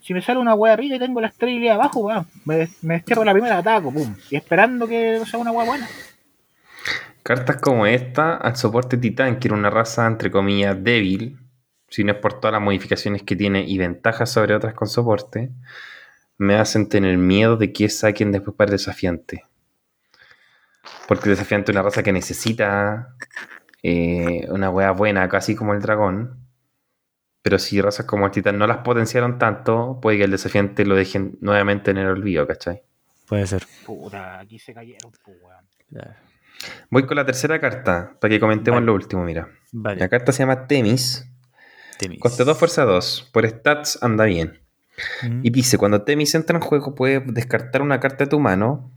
Si me sale una wea rica y tengo la estrella abajo, me, me destierro la primera ataco, pum. Y esperando que sea una wea buena. Cartas como esta, al soporte titán, que era una raza entre comillas débil, si no es por todas las modificaciones que tiene y ventajas sobre otras con soporte, me hacen tener miedo de que saquen después para el desafiante. Porque el desafiante es una raza que necesita eh, una wea buena, casi como el dragón. Pero si razas como el titán no las potenciaron tanto, puede que el desafiante lo dejen nuevamente en el olvido, ¿cachai? Puede ser. Puta, aquí se cayeron, pues, Voy con la tercera carta, para que comentemos lo último, mira. La carta se llama Temis. Temis. Coste 2, fuerza 2. Por stats anda bien. Mm. Y dice, cuando Temis entra en juego, puedes descartar una carta de tu mano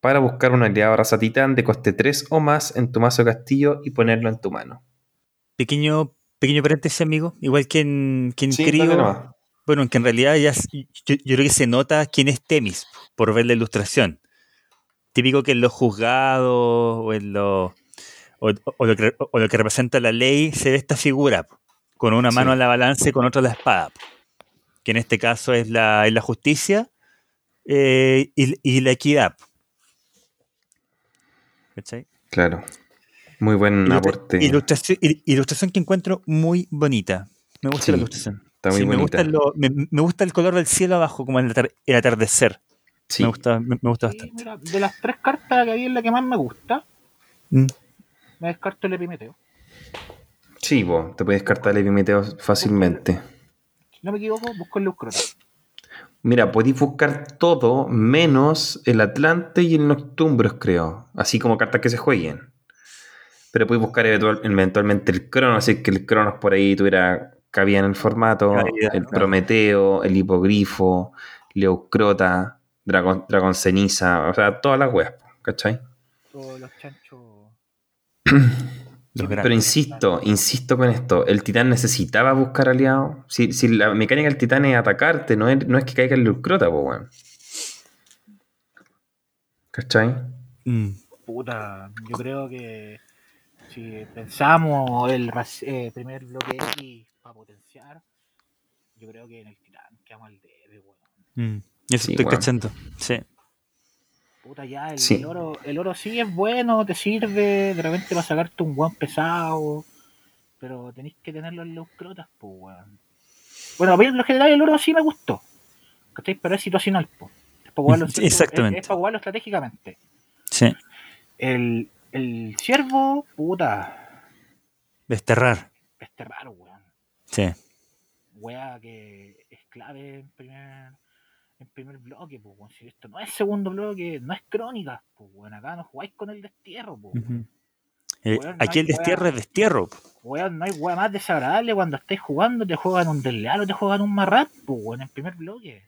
para buscar un aliado raza titán de coste 3 o más en tu mazo castillo y ponerlo en tu mano. Pequeño, pequeño paréntesis, amigo. Igual que en, que Bueno, que en realidad ya yo, creo que se nota quién es Temis por ver la ilustración. Típico que en los juzgados o en lo, o, lo que, representa la ley se ve esta figura con una mano en la balanza y con otra en la espada. Que en este caso es la, la justicia eh, y, y, la equidad. Claro. Muy buen aporte. Ilustración, que encuentro muy bonita. Me gusta la ilustración. Está muy bonita. Me gusta, el color del cielo abajo, como el, atardecer. Me gusta, me, gusta bastante. de las tres cartas que hay en la que más me gusta, mm. me descarto el epimeteo. Sí, vos, te puedes descartar el epimeteo fácilmente. Si no me equivoco, busco el Lucrota. Mira, podéis buscar todo menos el Atlante y el Noctumbros, creo. Así como cartas que se jueguen. Pero podéis buscar eventualmente el Cronos, así que el Cronos por ahí tuviera cabía en el formato. el Prometeo, el Hipogrifo, Leucrota, Dragón, Dragón Ceniza, o sea, todas las weas, ¿cachai? Todos los chanchos. <clears throat> Pero insisto, insisto con esto, el titán necesitaba buscar aliados. Si, la mecánica del titán es atacarte, no es, no es que caiga el lucrota, pues, weón. ¿Cachai? Mm. Puta, yo creo que si pensamos el eh, primer bloque X para potenciar, yo creo que en el titán quedamos al debe, weón. Mm. Eso estoy cachando, sí. Puta, ya, el, oro, el oro sí es bueno, te sirve, de repente va a sacarte un guan pesado, pero tenéis que tenerlo en los crotas, pues, weón. Bueno, en lo general el oro sí me gustó, ¿cachai? Pero es situacional, pues. Es para jugarlo, <laughs> Exactamente. Es, para jugarlo estratégicamente. Sí. El, el ciervo, puta. Desterrar. Desterrar, weón. Sí. Wea que es clave en primer en primer bloque, pues, si esto no es segundo bloque, no es crónica, pues, bueno, acá no jugáis con el destierro, pues. aquí el destierro es destierro. Weón, no hay weá más desagradable cuando estáis jugando, te juegan un desleal o te juegan un marrat, pues, weón, en primer bloque.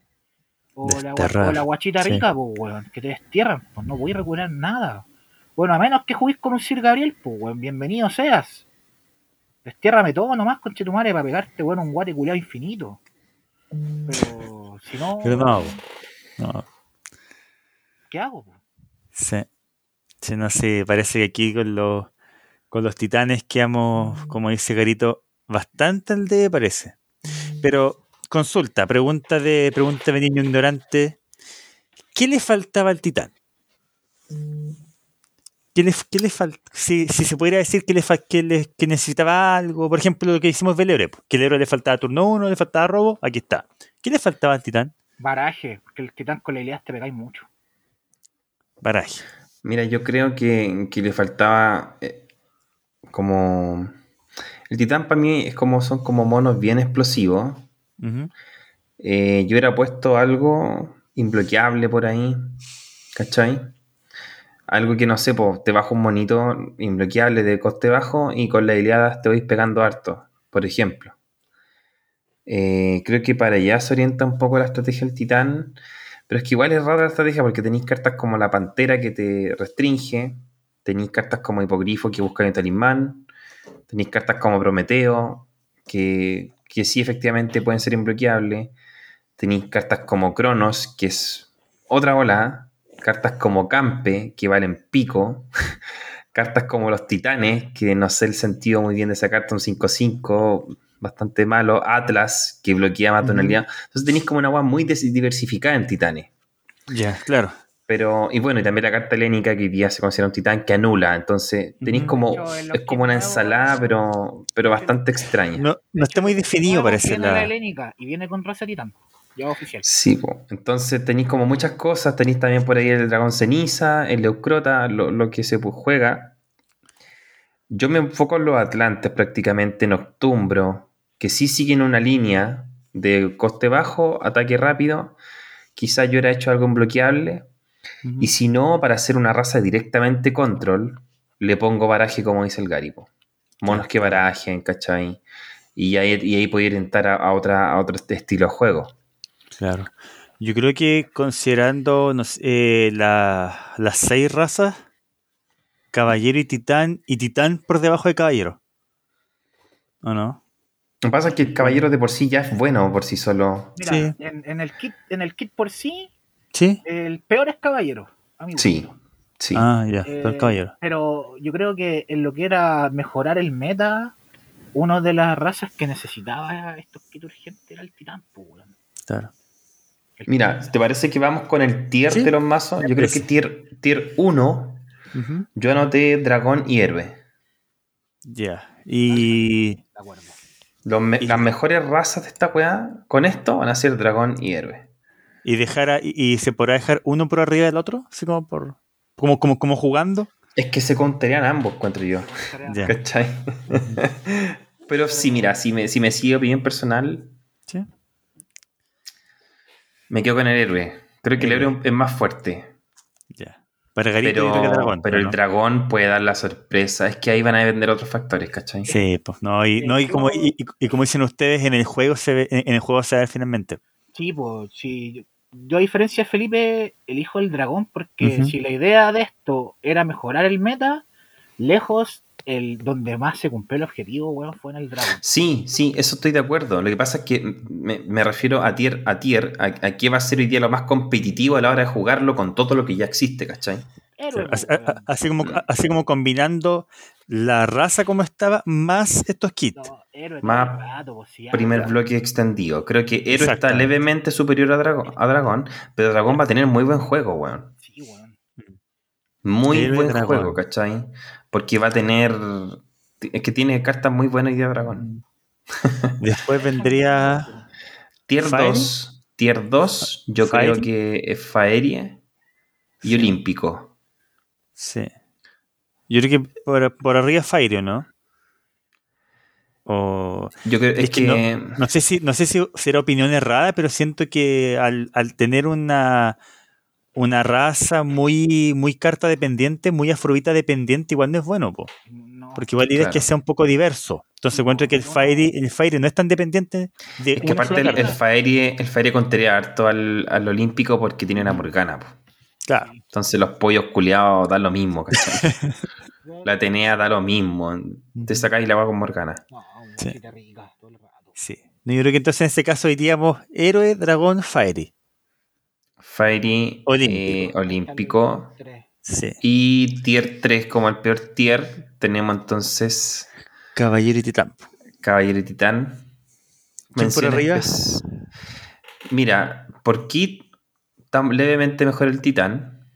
O la, guachita rica, pues, weón, que te destierran, pues no voy a recuperar nada. Bueno, a menos que juguéis con un Sir Gabriel, pues, weón, bienvenido seas. Destiérrame todo nomás, con Chetumare, para pegarte, weón, un guate culiado infinito. Pero si no. Pero no, no. ¿Qué hago? Sí. sí. No sé, parece que aquí con los Con los titanes quedamos, como dice Garito, bastante al de parece. Pero consulta, pregunta de pregunta de niño ignorante. ¿Qué le faltaba al titán? ¿Qué le, qué le falta? Si, si, se pudiera decir que, le, que, le, que necesitaba algo, por ejemplo, lo que hicimos del héroe, que el héroe le faltaba turno 1, le faltaba robo, aquí está. ¿Qué le faltaba al titán? Baraje, porque el titán con la idea te pegáis mucho. Baraje. Mira, yo creo que, que le faltaba eh, como... El titán para mí es como son como monos bien explosivos. eh, yo hubiera puesto algo imbloqueable por ahí, ¿cachai? Algo que no sé, pues te bajo un monito imbloqueable de coste bajo y con la habilidad te vais pegando harto, por ejemplo. Eh, creo que para allá se orienta un poco la estrategia del titán. Pero es que igual es rara la estrategia porque tenéis cartas como la pantera que te restringe. Tenéis cartas como hipogrifo que buscan el talismán. Tenéis cartas como Prometeo que, que sí efectivamente pueden ser imbloqueables. Tenéis cartas como Cronos, que es otra ola. Cartas como Campe, que valen pico. <laughs> cartas como los Titanes, que no sé el sentido muy bien de esa carta, un 5-5 bastante malo. Atlas, que bloquea más tonalidad. Entonces tenéis como una agua muy diversificada en titanes. Ya, claro. Pero, y bueno, y también la carta helénica que ya se considera un titán que anula. Entonces, tenéis como. Es como una ensalada, pero, pero bastante extraña. No, no está muy definido, parece. Viene la helénica y viene con raza titán. Ya oficial. Sí, pues. entonces tenéis como muchas cosas. Tenéis también por ahí el dragón ceniza, el leucrota, lo, lo que se pues, juega. Yo me enfoco en los atlantes prácticamente, Noctumbro, que sí siguen una línea de coste bajo, ataque rápido. Quizá yo hubiera hecho algo bloqueable. Uh -huh. Y si no, para hacer una raza directamente control, le pongo baraje como dice el Garipo. Monos que barajen, ¿cachai? Y ahí, y ahí puede orientar a, a, otra, a otro estilo de juego. Claro. Yo creo que considerando no sé, eh, la, las seis razas, caballero y titán, y titán por debajo de caballero. ¿O no? Lo que pasa es que el caballero de por sí ya es bueno por sí solo. Mira, sí. en, en, el kit, en el kit por sí, ¿Sí? el peor es caballero. Sí, sí. Ah, ya, eh, peor caballero. Pero yo creo que en lo que era mejorar el meta, una de las razas que necesitaba estos kits urgentes era el titán, pues, Claro. Mira, ¿te parece que vamos con el tier ¿Sí? de los mazos? Yo creo que tier, tier 1, uh -huh. yo anoté dragón y héroe. Ya, yeah. y... De acuerdo. Me, las mejores razas de esta weá con esto van a ser dragón y héroe. ¿Y dejar a, y, y, se podrá dejar uno por arriba del otro? Así como por. como, como, como jugando. Es que se contarían ambos, encuentro yo. Yeah. ¿Cachai? <laughs> Pero sí, mira, si me, si me sigue opinión personal. Sí. Me quedo con el héroe. Creo que el héroe es más fuerte. Pero, que dragón, pero, el dragón puede dar la sorpresa. Es que ahí van a depender otros factores, ¿cachai? Sí, pues no, y, no, y, como, y, y, como dicen ustedes, en el juego se ve, en el juego se ve finalmente. Sí, pues sí. Yo a diferencia de Felipe, elijo el dragón porque uh -huh. si la idea de esto era mejorar el meta, lejos el donde más se cumplió el objetivo, bueno, fue en el dragón. Sí, sí, eso estoy de acuerdo. Lo que pasa es que me, me refiero a tier, a tier, a, a, qué va a ser hoy día lo más competitivo a la hora de jugarlo con todo lo que ya existe, ¿cachai? Héroe, así, así, como, así como combinando la raza como estaba más estos kits. No, héroe más rato, pues, sí, primer bloque extendido. Creo que Héroe está levemente superior a, Drago, a Dragón, pero Dragón va a tener muy buen juego, weón. Sí, weón. Muy Héroe buen juego, ¿cachai? Porque va a tener. Es que tiene cartas muy buenas de Dragón. <laughs> Después vendría. Tier Fire? 2. Tier 2, yo creo que es Faerie y Olímpico. Sí. Yo creo que por, por arriba Fire, ¿no? O... Yo creo es, es que, que no, no, sé si no sé si será opinión errada, pero siento que al, al tener una una raza muy muy carta dependiente, muy afrodita dependiente, igual no es bueno, po. No, porque igual la idea claro. es que sea un poco diverso. Entonces no, encuentro que el Fairy, el Fairy no es tan dependiente de Es que aparte el, el Fairy, el Fairy contaría harto al, al Olímpico porque tiene una Morgana, po. Claro. Entonces los pollos culiados dan lo mismo, ¿cachai? <laughs> la Atenea da lo mismo. Te sacáis la va con Morgana. No, sí. Sí. Yo creo que entonces en este caso diríamos héroe, dragón, Fairy. Fairy, olímpico, eh, olímpico Sí. Y tier 3 como el peor tier, tenemos entonces Caballero y Titán. Caballero y Titán. ¿Quién por Menciones arriba? pues, Mira, por kit, tan levemente mejor el Titán,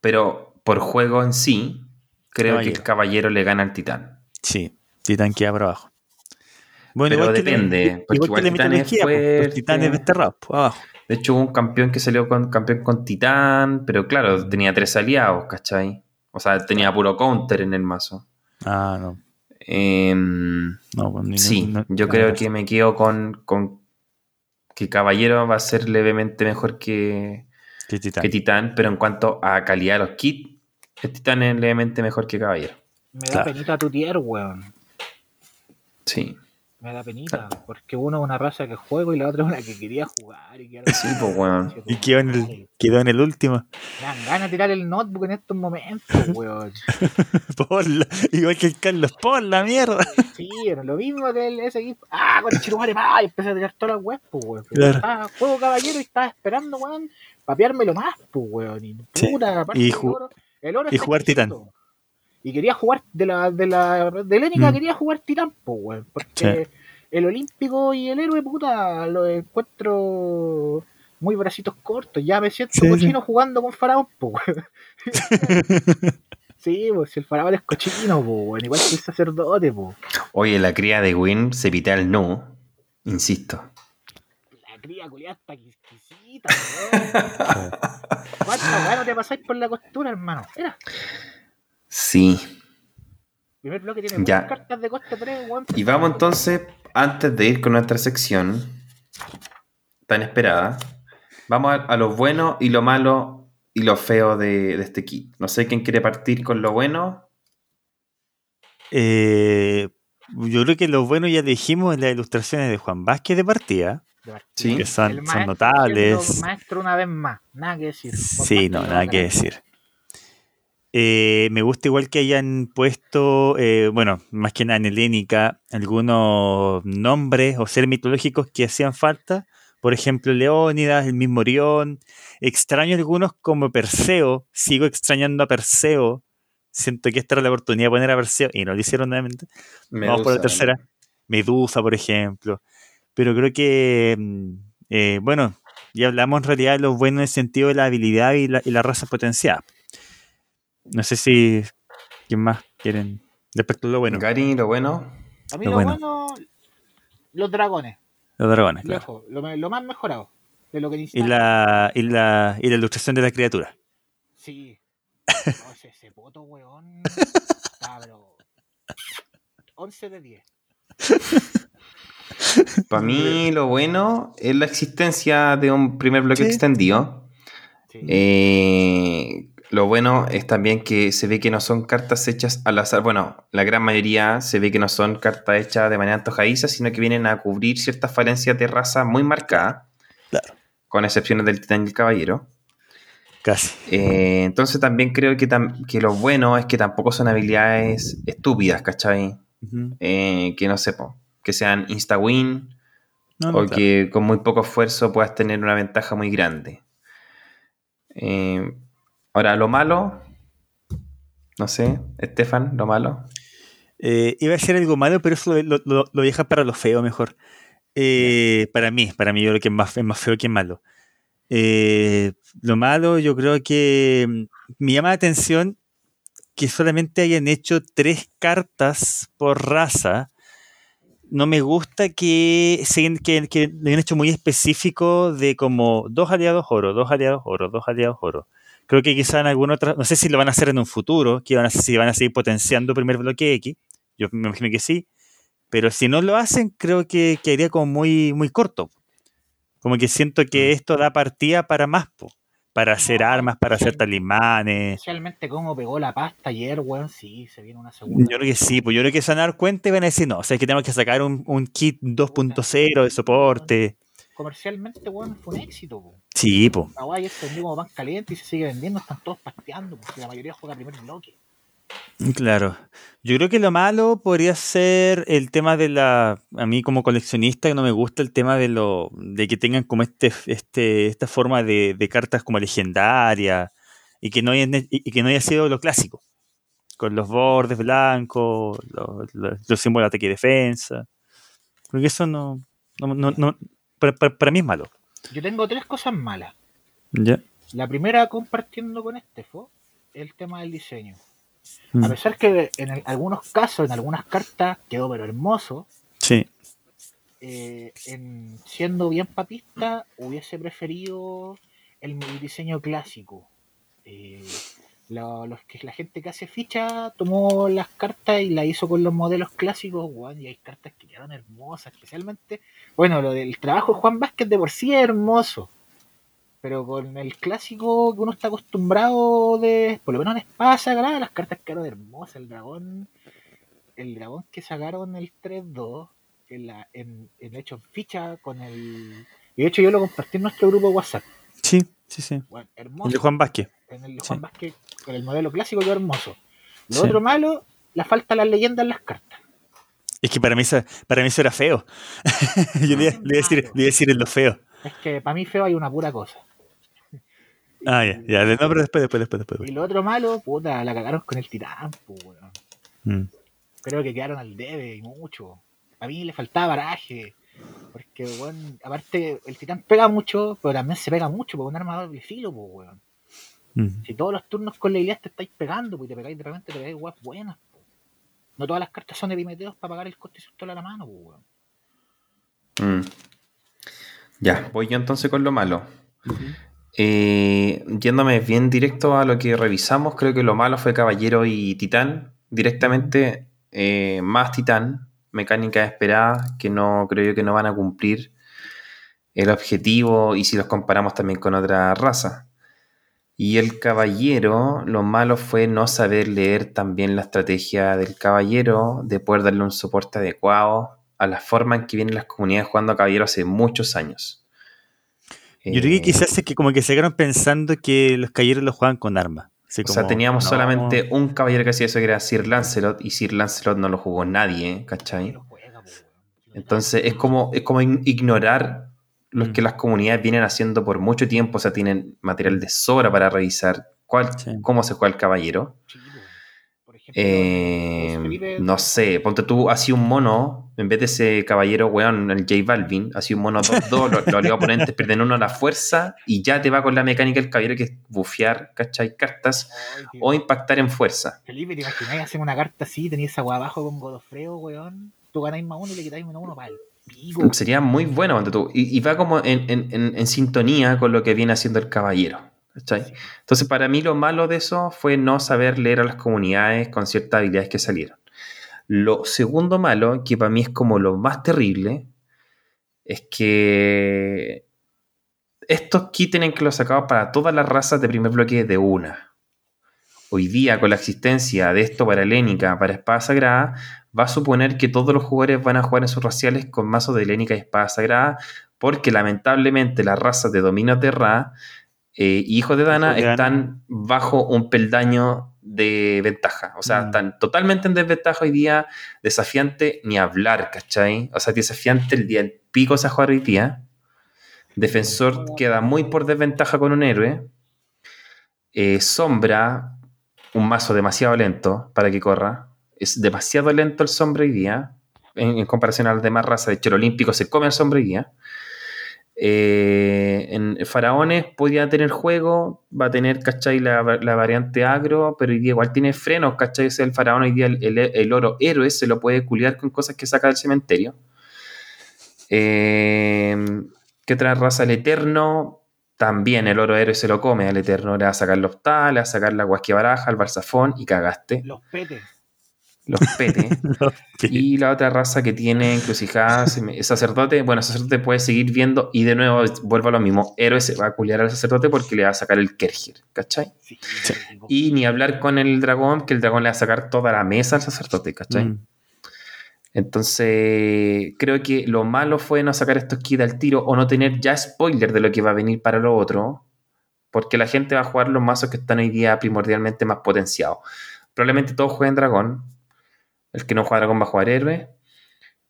pero por juego en sí, creo que el Caballero le gana al Titán. Sí, Titán queda por abajo. Bueno, Pero igual que depende, le- porque igual que igual la Titán es los fuerte. titanes desterrados, pues, abajo. De hecho, hubo un campeón que salió con campeón con Titán, pero claro, tenía tres aliados, ¿cachai? O sea, tenía puro counter en el mazo. Ah, no. Em, no pues, ni- sí, no- yo no, creo no. que me quedo con, con que Caballero va a ser levemente mejor que, Que Titán. que Titán, pero en cuanto a calidad de los kits, el Titán es levemente mejor que Caballero. Me da Claro. penita tu tier, weón. Sí, Me da penita. Porque uno es una raza que juego y la otra es una que quería jugar. Y Sí, pues, weón. Y quedó en, el, quedó en el último. Me dan ganas de tirar el notebook en estos momentos, <laughs> weón. Por la- igual que el Carlos, por la mierda. Sí, era lo mismo que el, ese equipo. Ah, con el chiruare, pa, y empecé a tirar todas las weas, pues, weón. Claro. estaba- juego caballero y estaba esperando, weón, papeármelo más, pues, weón. Y Sí. puta, aparte Y el ju- oro- el oro y jugar Titán. Y quería jugar de la, de la, de Lénica Mm. quería jugar Titán, pues, weón. Porque el olímpico y el héroe, puta, lo encuentro muy bracitos cortos. Ya me siento Sí, sí. cochino jugando con Faraón, pues, weón. <laughs> Sí, pues si el faraón es cochino, pues, igual que el sacerdote, pues. Oye, la cría de Win se pitea el no, insisto. La cría culiada está exquisita, weón. <laughs> ¿Cuántas weón no te pasáis por la costura, hermano? Mira, Sí. primer bloque tiene Ya. muchas cartas de coste 3, weón. Y vamos entonces, antes de ir con nuestra sección tan esperada, vamos a, a lo bueno y lo malo y lo feo de, de este kit. No sé quién quiere partir con lo bueno. Eh, yo creo que lo bueno ya dijimos en las ilustraciones de Juan Vázquez de partida. Sí. Que son- son notables. Maestro una vez más, nada que decir. Sí, no, nada que decir. Eh, me gusta igual que hayan puesto, eh, bueno, más que nada en helénica, algunos nombres o seres mitológicos que hacían falta. Por ejemplo, Leónidas, el mismo Orión. Extraño algunos como Perseo. Sigo extrañando a Perseo. Siento que esta era la oportunidad de poner a Perseo y no lo hicieron nuevamente. Vamos por la tercera. Medusa, por ejemplo. Pero creo que, mm, eh, bueno, ya hablamos en realidad de lo bueno en el sentido de la habilidad y la, y la raza potenciada. No sé si. ¿Quién más quieren? Respecto a lo bueno, Gary, lo bueno. A mí Lo lo bueno. bueno, los dragones, los dragones, claro. lejos, lo, más mejorado de lo que Y la, y, la, y la ilustración de la criatura. Sí. <laughs> No, ese, ese poto, weón. Pero. 11 de 10. Para mí, lo bueno es la existencia de un primer bloque Sí. extendido. Sí. Eh, lo bueno es también que se ve que no son cartas hechas al azar. Bueno, la gran mayoría se ve que no son cartas hechas de manera antojadiza, sino que vienen a cubrir ciertas falencias de raza muy marcadas. Claro. Con excepciones del titán y el caballero. Casi. Eh, entonces también creo que, tam- que lo bueno es que tampoco son habilidades estúpidas, ¿cachai? Eh, que no sé, po, que sean insta-win No, no, o claro. que con muy poco esfuerzo puedas tener una ventaja muy grande. Eh, ahora, lo malo, no sé, Estefan, lo malo. Eh, iba a ser algo malo, pero eso lo, lo, lo, lo dejas para lo feo mejor. Eh, para mí, para mí yo creo que es más, es más feo que malo. Eh, lo malo yo creo que mm, me llama la atención que solamente hayan hecho tres cartas por raza. No me gusta que, se- que, que lo hayan hecho muy específico de como dos aliados oro, dos aliados oro, dos aliados oro. Creo que quizá en alguna otra, no sé si lo van a hacer en un futuro, que van a, si van a seguir potenciando primer bloque X, yo me imagino que sí, pero si no lo hacen, creo que quedaría como muy, muy corto. Como que siento que esto da partida para más, po, para hacer No, armas, para hacer sí. talimanes. Especialmente como pegó la pasta ayer, weón. Sí, se viene una segunda. Yo creo que sí, pues yo creo que se van a dar cuenta y van a decir, no, o sea, que tenemos que sacar un, un kit 2.0 de soporte. Comercialmente, weón, fue un éxito, po. Sí, pues. La weá ya se vendió como pan caliente y se sigue vendiendo, están todos pasteando, porque la mayoría juega primer bloque. Claro. Yo creo que lo malo podría ser el tema de la. A mí, como coleccionista, no me gusta el tema de lo. de que tengan como este, este, esta forma de, de cartas como legendaria. y que no haya, y que no haya sido lo clásico, con los bordes blancos, los, símbolos de ataque y defensa. Porque eso no, no, para, mí es malo. Yo tengo tres cosas malas. ¿Ya? La primera, compartiendo con Estefo, el tema del diseño. A mm. pesar que en algunos casos, en algunas cartas, quedó pero hermoso. Sí. Eh, en, siendo bien papista, hubiese preferido el, diseño clásico. Eh, los que la gente que hace ficha tomó las cartas y la hizo con los modelos clásicos, y hay cartas que quedaron hermosas, especialmente, bueno, lo del trabajo de Juan Vázquez de por sí es hermoso, pero con el clásico que uno está acostumbrado de, por lo menos en Espada Sagrada, las cartas quedaron hermosas, el dragón, el dragón que sacaron el 3-2, en, la, en, en hecho ficha con el... Y de hecho yo lo compartí en nuestro grupo de WhatsApp. Sí, sí, sí. hermoso. El de Juan Vázquez. En el de Juan Vázquez, con el modelo clásico, quedó hermoso. Lo otro malo, la falta de las leyendas en las cartas. Es que para mí eso, para mí eso era feo. <laughs> Yo le, decir, le, iba, a decir, en lo feo. Es que para mí feo hay una pura cosa. Ah, ya, ya. No, pero después, después, después, después. Y lo otro malo, puta, la cagaron con el titán, mm. Creo que quedaron al debe y mucho. A mí le faltaba baraje. Porque, bueno, aparte, el titán pega mucho, pero también se pega mucho, porque un armador de filo, pues, Si todos los turnos con la idea te estáis pegando, pues te pegáis de repente, te pegáis weas buenas. No todas las cartas son epimeteos para pagar el coste susto a la mano, pues, weón. Mm. Ya, voy yo entonces con lo malo. Eh, yéndome bien directo a lo que revisamos, creo que lo malo fue Caballero y Titán. Directamente, eh, más Titán, mecánica esperada, que no creo que no van a cumplir el objetivo y si los comparamos también con otra raza. Y el caballero, lo malo fue no saber leer también la estrategia del caballero, de poder darle un soporte adecuado a la forma en que vienen las comunidades jugando a caballero hace muchos años. Yo creo que quizás es que como que se quedaron pensando que los caballeros los juegan con armas. o sea, teníamos solamente un caballero que hacía eso, que era Sir Lancelot, y Sir Lancelot no lo jugó nadie, ¿cachai? Entonces es como, es como ignorar lo que las comunidades vienen haciendo por mucho tiempo, o sea, tienen material de sobra para revisar cuál, cómo se juega el caballero. Eh, no sé, ponte tú así un mono, en vez de ese caballero weón, el J Balvin, así un mono 2-2, los, oponentes <laughs> pierden uno a la fuerza y ya te va con la mecánica del caballero que es bufear, ¿cachai? Cartas o impactar en fuerza. Felipe, ¿te imagináis hacer una carta así, tenías esa agua abajo con Godofreo, weón? Tú ganáis más uno y le quitáis menos uno para el Sería muy bueno, tú. Y, va como en, en sintonía con lo que viene haciendo el caballero. Entonces, para mí lo malo de eso fue no saber leer a las comunidades con ciertas habilidades que salieron. Lo segundo malo, que para mí es como lo más terrible, es que estos kits tienen que los sacado para todas las razas de primer bloque de una. Hoy día, con la existencia de esto para Helénica, para Espada Sagrada, va a suponer que todos los jugadores van a jugar en sus raciales con mazos de Helénica y Espada Sagrada, porque lamentablemente las razas de dominio Terra eh, hijos de Dana están bajo un peldaño de ventaja. O sea, mm. están totalmente en desventaja hoy día, desafiante ni hablar, ¿cachai? O sea, desafiante el día el pico se jugar hoy día. Defensor queda muy por desventaja con un héroe. Eh, sombra, un mazo demasiado lento para que corra. Es demasiado lento el sombra hoy día. En, comparación a las demás razas. De hecho, el olímpico se come el sombra hoy día. Eh, en Faraones podía tener juego, va a tener, ¿cachai? La, variante agro, pero igual tiene frenos, ¿cachai? el faraón hoy día, el, oro héroe se lo puede culiar con cosas que saca del cementerio. Eh, ¿Qué otra raza? El Eterno, también el oro héroe se lo come al Eterno, le va a sacar los tal, le va a sacar la baraja el barzafón y cagaste. Los petes <laughs> los pete. y la otra raza que tiene encrucijada, sacerdote, bueno, sacerdote puede seguir viendo y de nuevo vuelvo a lo mismo, héroe se va a culiar al sacerdote porque le va a sacar el Kergir, ¿cachai? Y ni hablar con el dragón, que el dragón le va a sacar toda la mesa al sacerdote, ¿cachai? Mm. Entonces, creo que lo malo fue no sacar estos kits al tiro o no tener ya spoiler de lo que va a venir para lo otro, porque la gente va a jugar los mazos que están hoy día primordialmente más potenciados. Probablemente todos jueguen dragón, el que no juega dragón va a jugar héroe.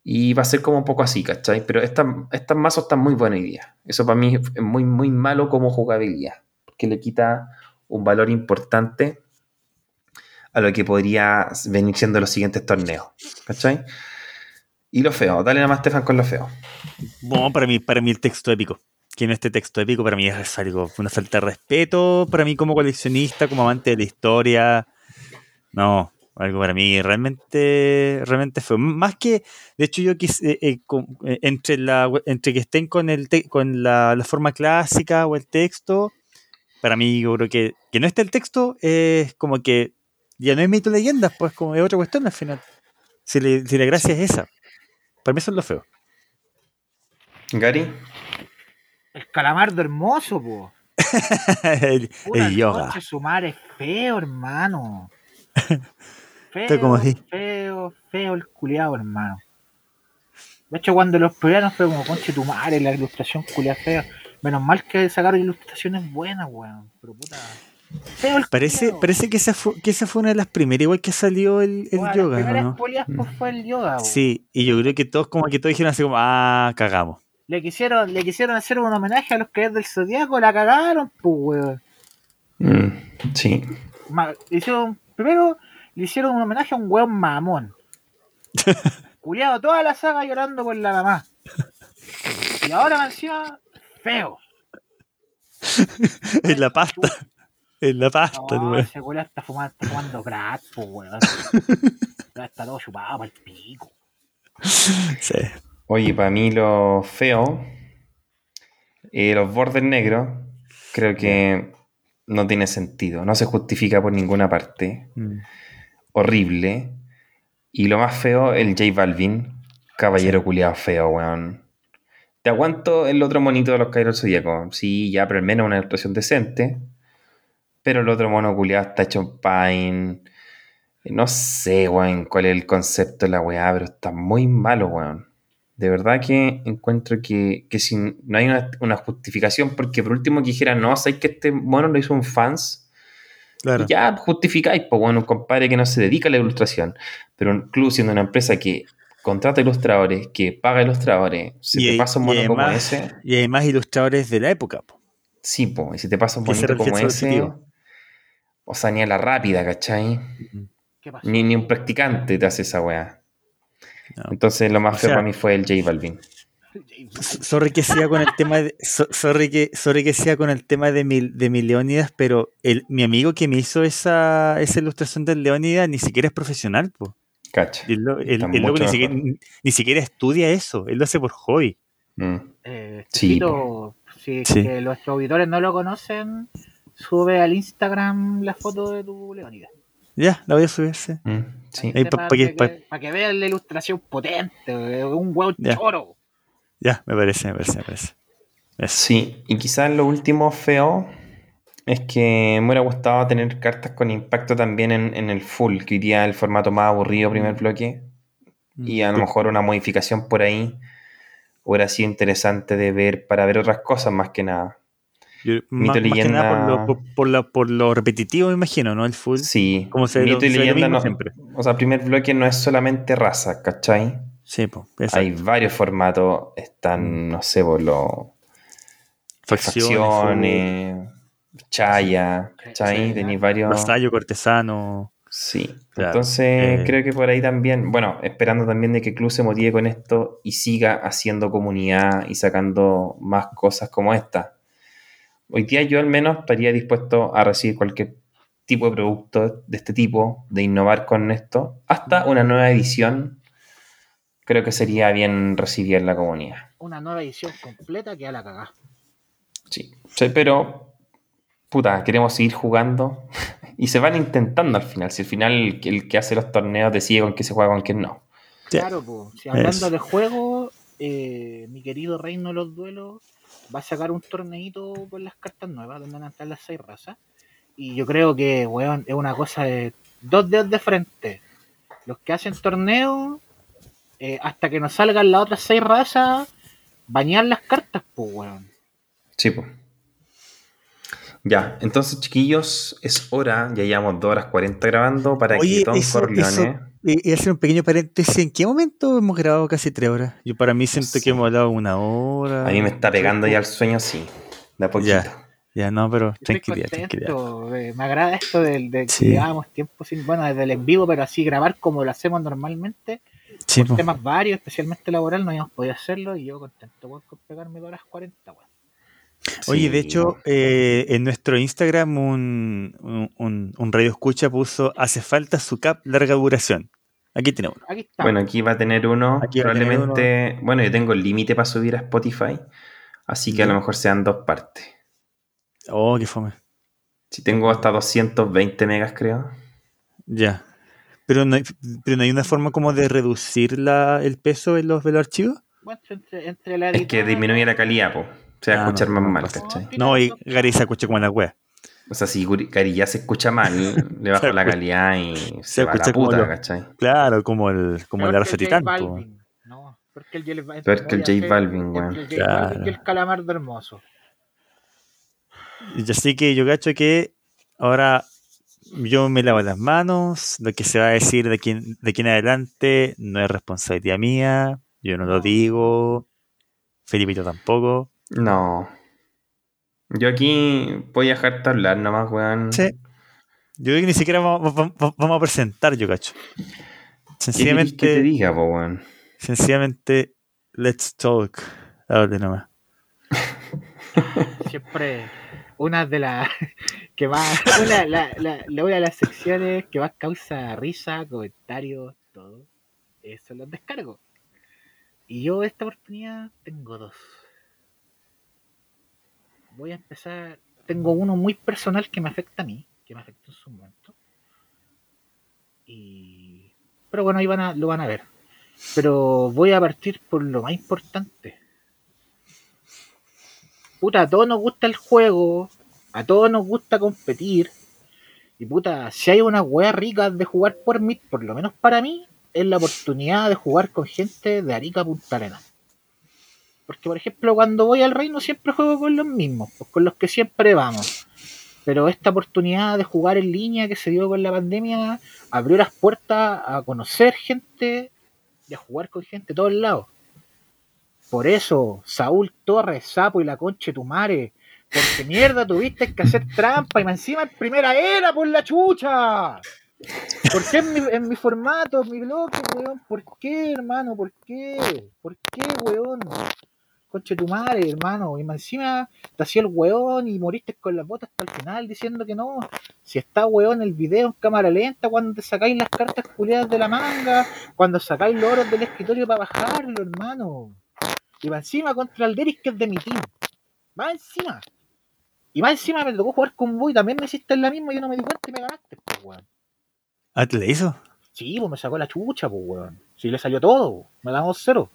Y va a ser como un poco así, ¿cachai? Pero estas estas mazos están muy buenos hoy día. Eso para mí es muy, muy malo como jugabilidad. Porque le quita un valor importante a lo que podría venir siendo los siguientes torneos. ¿Cachai? Y lo feo, dale nada más, Stefan, con lo feo. Bueno, para mí, para mí el texto épico. Que no este texto épico para mí es algo, una falta de respeto para mí como coleccionista, como amante de la historia. No, algo para mí realmente, realmente feo. Más que, de hecho, yo quise, eh, eh, eh, entre, la, entre que estén con, el con la, forma clásica o el texto, para mí yo creo que que no esté el texto es como que ya no es mito leyendas, pues como es otra cuestión al final. Si, si la gracia es esa. Para mí eso es lo feo. Gary. El calamardo hermoso, po. <laughs> el, el yoga. Su madre es feo, hermano. <laughs> Feo, como feo, feo el culiado, hermano. De hecho, cuando los no fue como, conche tu madre, la ilustración culiada fea. Menos mal que sacaron ilustraciones buenas, weón. Pero puta. Parece, parece que esa, fue, que esa fue una de las primeras, igual que salió el, el yoga. La ¿no? pues, fue el yoga. Sí, y yo creo que todos como que todos dijeron así como, ah, cagamos. Le quisieron, le quisieron hacer un homenaje a los que es del Zodíaco, la cagaron, pues, weón. Mm, sí. hicieron, primero le hicieron un homenaje a un weón mamón. <laughs> Culiado toda la saga llorando por la mamá. Y ahora encima, feo. <laughs> en la pasta. En la pasta, no, ese weón está fumando, está fumando crack, weón. <laughs> está todo chupado para el pico. Sí. Oye, para mí lo feo, eh, los bordes negros, creo que no tiene sentido, no se justifica por ninguna parte. Mm. Horrible. Y lo más feo, el J Balvin, caballero culiado feo, weón. Te aguanto el otro monito de los Kairos Zodíaco. Sí, ya, pero al menos una ilustración decente. Pero el otro mono culiado está hecho en Pine. No sé, weón, cuál es el concepto de la weá, pero está muy malo, weón. De verdad que encuentro que, que si no hay una, justificación, porque por último que dijera, no, sabéis que este mono lo hizo un fans. Claro. ya justificáis, pues bueno, un compadre que no se dedica a la ilustración, pero incluso siendo una empresa que contrata ilustradores, que paga ilustradores, si te pasa un mono como ese. Y además ilustradores de la época. Po. Sí, pues, y si te pasa un monito como ese, o sea, ni a la rápida, ¿cachai? Ni, ni un practicante te hace esa weá. Entonces lo más feo para mí fue el J Balvin. Sorry que sea con el tema de, sorry que, sorry que sea con el tema de, mil, de mi Leónidas, pero el, mi amigo que me hizo esa, esa ilustración del Leónidas ni siquiera es profesional, po. Cacha. El, ni, siquiera, estudia eso, él lo hace por hobby. Mm. Eh, sí, si Que los auditores no lo conocen, sube al Instagram la foto de tu Leónidas. Ya, la voy a subir, sí. Mm, para, que, vean la ilustración potente, un huevo choro. Ya, me parece, me parece, me parece. Sí, y quizás lo último feo es que me hubiera gustado tener cartas con impacto también en, el full, que iría el formato más aburrido primer mm. bloque. Y a lo mejor una modificación por ahí hubiera sido interesante de ver para ver otras cosas más que nada. mito y leyenda. por, lo, por, lo, repetitivo, me imagino, ¿no? El full. Sí. Como se, mito y leyenda no. Siempre. O sea, primer bloque no es solamente raza, ¿cachai? Sí, pues. Hay varios formatos. Están, mm. no sé, por los. Facciones Chaya, ¿cachai? Tenéis varios. Vasallo, cortesano. Sí, entonces eh, creo que por ahí también, bueno, esperando también de que Club se motive con esto y siga haciendo comunidad y sacando más cosas como esta. Hoy día yo al menos estaría dispuesto a recibir cualquier tipo de producto de este tipo, de innovar con esto, hasta una nueva edición. Creo que sería bien recibir en la comunidad. Una nueva edición completa que a la cagá. Sí, sí pero puta, queremos seguir jugando. <laughs> y se van intentando al final. Si al final el, que hace los torneos decide con qué se juega, con quién no. Claro, pues. Si hablando de juego, eh, mi querido Reino de los Duelos va a sacar un torneito con las cartas nuevas, donde van a estar las seis razas. Y yo creo que, weón, es una cosa de dos dedos de frente. Los que hacen torneo, eh, hasta que nos salgan las otras seis razas, bañar las cartas, pues, weón. Sí, pues. Ya, entonces chiquillos, es hora, ya llevamos 2 horas 40 grabando para que Tom Corleone... y hacer un pequeño paréntesis, ¿en qué momento hemos grabado casi 3 horas? Yo para mí siento que hemos hablado una hora. A mí me está pegando ya el sueño, sí, de a poquito. Ya, Ya no, pero tranquilidad, eh, Me agrada esto del, de que llevábamos tiempo sin, bueno, desde el en vivo, pero así grabar como lo hacemos normalmente. Sí, por temas varios, especialmente laboral, no habíamos podido hacerlo y yo contento con pegarme dos horas 40, weón. Oye, de hecho, eh, en nuestro Instagram un, un, radio escucha puso hace falta su cap larga duración. Aquí tiene uno. Bueno, aquí va a tener uno. probablemente. Bueno, yo tengo el límite para subir a Spotify. Así que a lo mejor sean dos partes. Oh, qué fome. Si tengo hasta 220 megas, creo. Ya. Pero no hay, pero no hay una forma como de reducir la, el peso en los, de los archivos. Bueno, entre, la es que disminuye la calidad, po. Se va a ah, escuchar más mal, ¿cachai? No, y Gary se escucha como la wea. O sea, si Gary ya se escucha mal, <laughs> le bajo la calidad y se, va a la puta, ¿cachai? Claro, como el, como el Arce Titán. No, porque el J Balvin. Peor que el J Balvin, weón. El Balvin que el calamardo hermoso. Y así que yo cacho que ahora yo me lavo las manos, lo que se va a decir de aquí, de aquí en adelante no es responsabilidad mía, yo no lo digo, Felipito tampoco. No. Yo aquí voy a dejarte hablar nomás, weón. Sí. Yo creo que ni siquiera vamos, a presentar, yo cacho. Sencillamente. ¿Qué te diga, weón? Sencillamente, let's talk. Hable nomás. <laughs> Siempre una de las <laughs> que una, la, la, de las secciones que más causa risa, comentarios, todo, eso los descargo. Y yo esta oportunidad tengo dos voy a empezar. Tengo uno muy personal que me afecta a mí, que me afectó en su momento. Y... Pero bueno, ahí van a, lo van a ver. Pero voy a partir por lo más importante. Puta, a todos nos gusta el juego, a todos nos gusta competir. Y puta, si hay una wea rica de jugar por mí, por lo menos para mí, es la oportunidad de jugar con gente de Arica Punta Arenas. Porque, por ejemplo, cuando voy al reino siempre juego con los mismos, pues con los que siempre vamos. Pero esta oportunidad de jugar en línea que se dio con la pandemia abrió las puertas a conocer gente y a jugar con gente de todos lados. Por eso, Saúl Torres, Sapo y la conche tu madre, porque mierda tuviste que hacer trampa y encima en primera era por la chucha. ¿Por qué en mi, en mi formato, en mi bloque, weón? ¿Por qué, hermano? ¿Por qué? ¿Por qué, weón? conche tu madre, hermano. Y encima te hacía el weón y moriste con las botas hasta el final diciendo que no. Si está weón el video en cámara lenta, cuando te sacáis las cartas culiadas de la manga, cuando sacáis los oros del escritorio para bajarlo, hermano. Y va encima contra el Deris que es de mi team. Va encima. Y más encima me tocó jugar con vos y también me hiciste la misma y yo no me di cuenta y me ganaste, pues weón. ¿Ah, te le hizo? Sí, pues me sacó la chucha, pues weón. Sí, le salió todo, me damos cero.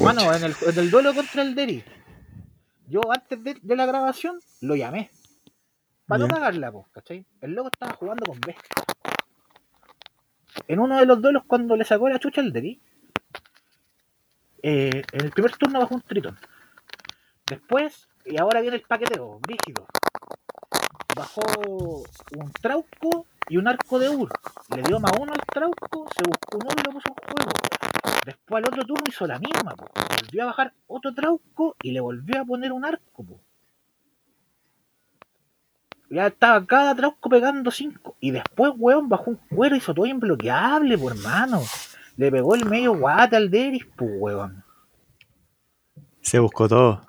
Bueno, en el, duelo contra el Derry, yo antes de, la grabación lo llamé. Para no cagarla, pues, ¿cachai? El loco estaba jugando con B. En uno de los duelos, cuando le sacó la chucha al Derry, eh, en el primer turno bajó un tritón. Después, y ahora viene el paqueteo, rígido. Bajó un trauco y un arco de Ur. Le dio más uno al trauco, se buscó uno y lo puso en juego. Después al otro turno hizo la misma, volvió a bajar otro trauco y le volvió a poner un arco. Ya estaba cada trauco pegando cinco. Y después, weón, bajó un cuero y hizo todo imbloqueable, pues hermano. Le pegó el medio guate al Deris, pues weón. Se buscó todo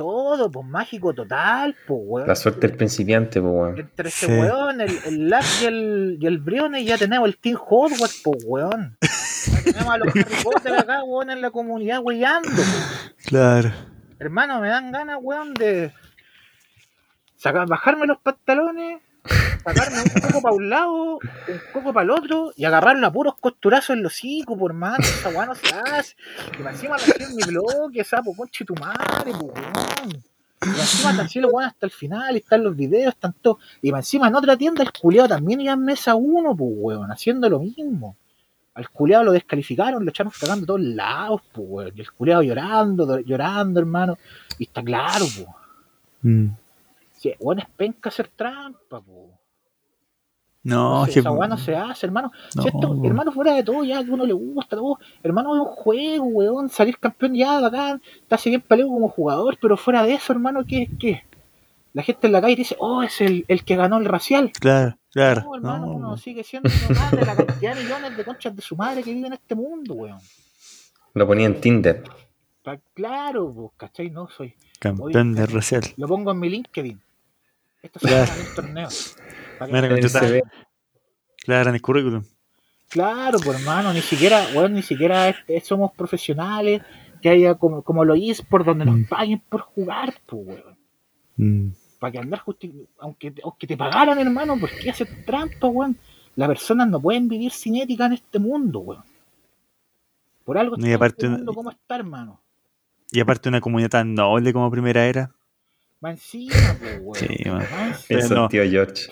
todo, pues mágico total, pues weón. La suerte del principiante, pues weón. Entre ese weón, el, el y el, y el Briones ya tenemos el Team Hogwarts, pues weón. Ya <laughs> tenemos a los Harry Potter acá, weón, en la comunidad weyando, pues. Claro. Hermano, me dan ganas, weón, de sacar, bajarme los pantalones sacarme un coco para un lado, un coco para el otro y agarrarlo a puros costurazos en los hocico, por mano, esa weá se hace. Y encima me en mi bloque, sapo, conche tu madre, weón. Y encima te los hasta el final, están los videos, están todos. Y encima en otra tienda el culiado también iba en mesa uno, pues weón, haciendo lo mismo. Al culiado lo descalificaron, lo echaron cagando a todos lados, pues weón. Y el culiado llorando, llorando, hermano. Y está claro, pues. Mm. Sí, bueno, es penca hacer trampa, po. No, esa weá no se hace, hermano. si esto, hermano, fuera de todo, ya que uno le gusta, todo. Hermano, es un juego, weón. Salir campeón ya, bacán. Está así bien peleo como jugador, pero fuera de eso, hermano, ¿qué es qué? La gente en la calle dice, oh, es el, el que ganó el racial. Claro, claro. No, hermano, uno sigue siendo más de la cantidad de millones de conchas de su madre que vive en este mundo, weón. Lo ponía en Tinder. Claro, pues, ¿cachai? No soy. Campeón de racial. Lo pongo en mi LinkedIn. Esto se llama el torneo. Claro, en el currículum. Claro, pues hermano, ni siquiera, bueno, ni siquiera somos profesionales, que haya como, como lo hice por donde nos mm. paguen por jugar, pues, weón. Mm. Para que andar aunque, aunque te pagaran, hermano, ¿por qué hacer trampa, weón? Las personas no pueden vivir sin ética en este mundo, weón. Por algo y aparte, este mundo como está, hermano. Y aparte una comunidad tan noble como primera era. Va encima, pues, weón. Sí, man. Eso, tío George.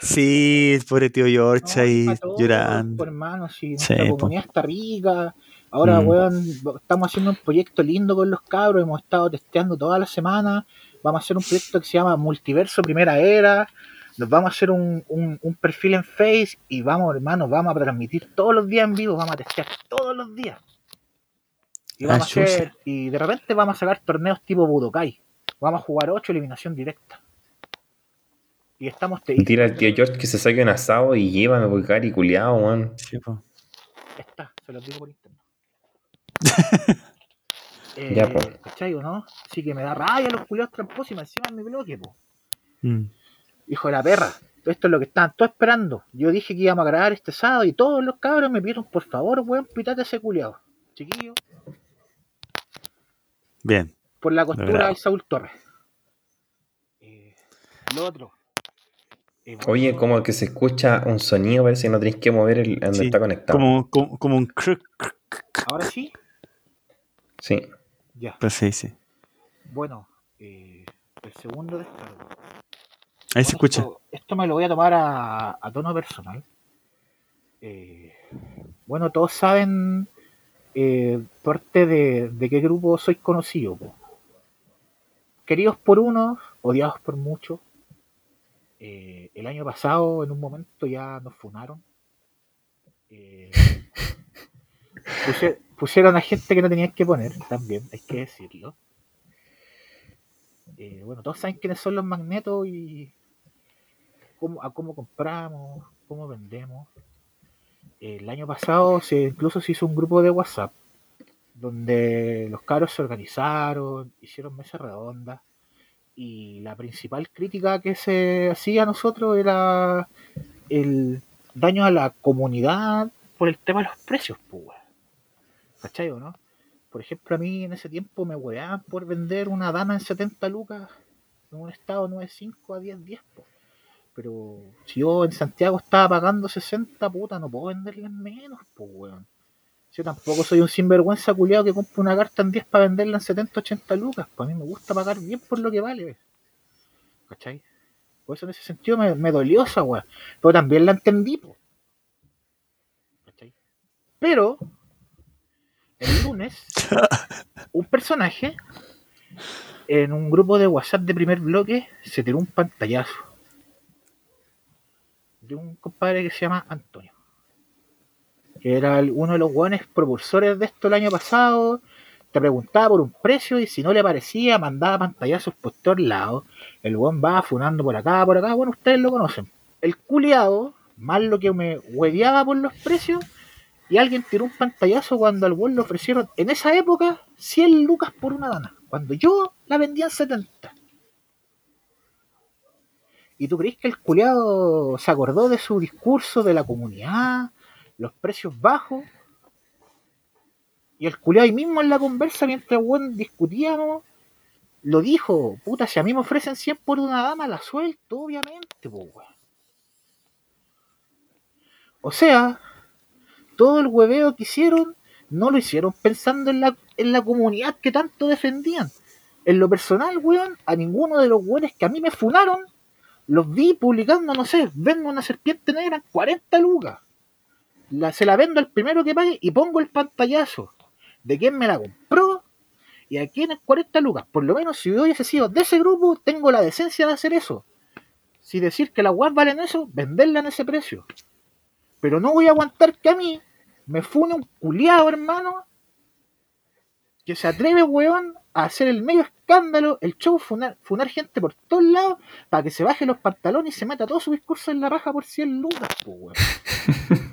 Sí, pobre tío George ahí llorando. hermano, sí, nuestra comunidad está rica. Ahora, mm. weón, estamos haciendo un proyecto lindo con los cabros, hemos estado testeando toda la semana. Vamos a hacer un proyecto que se llama Multiverso Primera Era. Nos vamos a hacer un, un, perfil en Face y vamos, hermano, vamos a transmitir todos los días en vivo, vamos a testear todos los días. Y, vamos a hacer, y de repente vamos a sacar torneos tipo Budokai. Vamos a jugar 8 eliminación directa. Y estamos te Tira al tío George que se saque un asado y llévame por cari culiado, weón. Sí, pues. Está, se lo digo por internet. <laughs> eh, ya, pues. ¿Cachai o no? Así que me da rabia los culiados tramposos y me encima en mi bloque, po. Mm. Hijo de la perra. Esto es lo que estaban todos esperando. Yo dije que íbamos a grabar este sábado y todos los cabros me pidieron, por favor, weón, pitate ese culiado. Chiquillo. Bien. Por la costura de Saúl Torres. Eh, lo otro. Oye, como que se escucha un sonido, parece que no tenéis que mover el donde está conectado. Como, como, un ¿Ahora sí? Sí. Ya. Pues sí, sí. Bueno, eh, el segundo descargo. Ahí se escucha. Esto, me lo voy a tomar a, tono personal. Eh, bueno, todos saben eh, parte de, de, qué grupo soy conocido. Queridos por unos, odiados por muchos eh, el año pasado, en un momento, ya nos funaron. Eh, pusieron a gente que no tenían que poner, también, hay que decirlo. Eh, bueno, todos saben quiénes son los magnetos y cómo, a cómo compramos, cómo vendemos. El año pasado se, incluso se hizo un grupo de WhatsApp donde los caros se organizaron, hicieron mesas redondas y la principal crítica que se hacía a nosotros era el daño a la comunidad por el tema de los precios, pues, ¿cachai o no? Por ejemplo, a mí en ese tiempo me hueaban por vender una dama en 70 lucas en un estado 9.5 a 10, 10, Pero si yo en Santiago estaba pagando 60, puta, no puedo venderla en menos, pues, weón. Yo tampoco soy un sinvergüenza culiado que compre una carta en 10 para venderla en 70, 80 lucas. Pues a mí me gusta pagar bien por lo que vale. ¿Cachai? Por eso en ese sentido me, dolió esa weá. Pero también la entendí. ¿Cachai? Pero, el lunes, <laughs> un personaje en un grupo de WhatsApp de primer bloque se tiró un pantallazo. De un compadre que se llama Antonio era uno de los buenos propulsores de esto el año pasado, te preguntaba por un precio y si no le parecía, mandaba pantallazos por todos lados. El buen va funando por acá, por acá, bueno, ustedes lo conocen. El culiado, más lo que me hueveaba por los precios, y alguien tiró un pantallazo cuando al buen le ofrecieron, en esa época, 100 lucas por una dana, cuando yo la vendía en 70. ¿Y tú crees que el culiado se acordó de su discurso de la comunidad? Los precios bajos. Y el culiado ahí mismo en la conversa, mientras weón discutíamos, lo dijo, puta, si a mí me ofrecen 100 por una dama, la suelto, obviamente, pues, O sea, todo el hueveo que hicieron, no lo hicieron pensando en la, en la comunidad que tanto defendían. En lo personal, weón, a ninguno de los weones que a mí me funaron, los vi publicando, no sé, vendo una serpiente negra en 40 lucas se la vendo al primero que pague y pongo el pantallazo de quién me la compró y a quién es 40 lucas. Por lo menos si yo hubiese sido de ese grupo, tengo la decencia de hacer eso. Si decir que las weas valen eso, venderla en ese precio. Pero no voy a aguantar que a mí me fune un culiado, hermano, que se atreve, weón, a hacer el medio escándalo, el show, funar, funar gente por todos lados, para que se baje los pantalones y se meta todo su discurso en la raja por 100 lucas, weón. <laughs>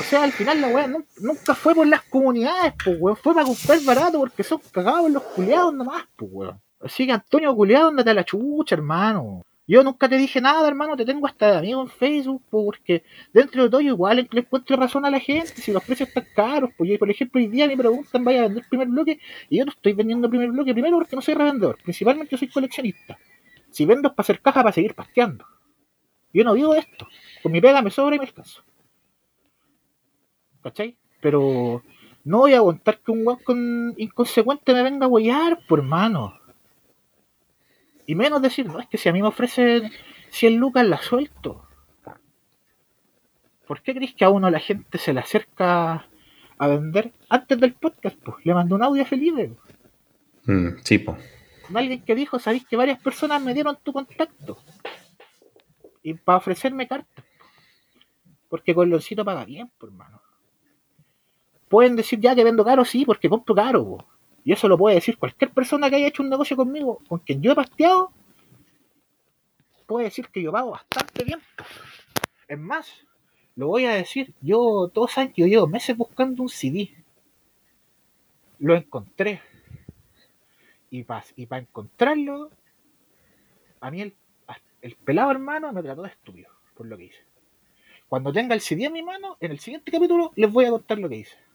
o sea, al final la weá nunca fue por las comunidades, pues, weón, fue para comprar barato porque son cagados los culiados nomás, pues, weón. Así que Antonio culiado, andate a la chucha, hermano. Yo nunca te dije nada, hermano, te tengo hasta de amigo en Facebook, porque dentro de todo igual le encuentro razón a la gente, si los precios están caros, pues yo, por ejemplo, hoy día me preguntan, vaya a vender primer bloque, y yo no estoy vendiendo primer bloque, primero porque no soy revendedor, principalmente soy coleccionista. Si vendo es para hacer caja para seguir pasteando. Yo no vivo esto, con mi pega me sobra y me escaso. ¿Cachai? Pero no voy a aguantar que un guan inconsecuente me venga a huellar, por hermano. Y menos decir, no, es que si a mí me ofrecen 100 lucas, la suelto. ¿Por qué crees que a uno la gente se le acerca a vender antes del podcast? Pues le mandó un audio a Felipe. Mm, sí, pues. Alguien que dijo, sabéis que varias personas me dieron tu contacto. Y para ofrecerme cartas. Porque con Loncito paga bien, por hermano. Pueden decir ya que vendo caro, sí, porque compro caro. Y eso lo puede decir cualquier persona que haya hecho un negocio conmigo, con quien yo he pasteado, puede decir que yo pago bastante bien. Es más, lo voy a decir, yo todos años, yo llevo meses buscando un CD. Lo encontré. Y para y encontrarlo, a mí el, el pelado hermano me trató de estúpido por lo que hice. Cuando tenga el CD en mi mano, en el siguiente capítulo les voy a contar lo que hice.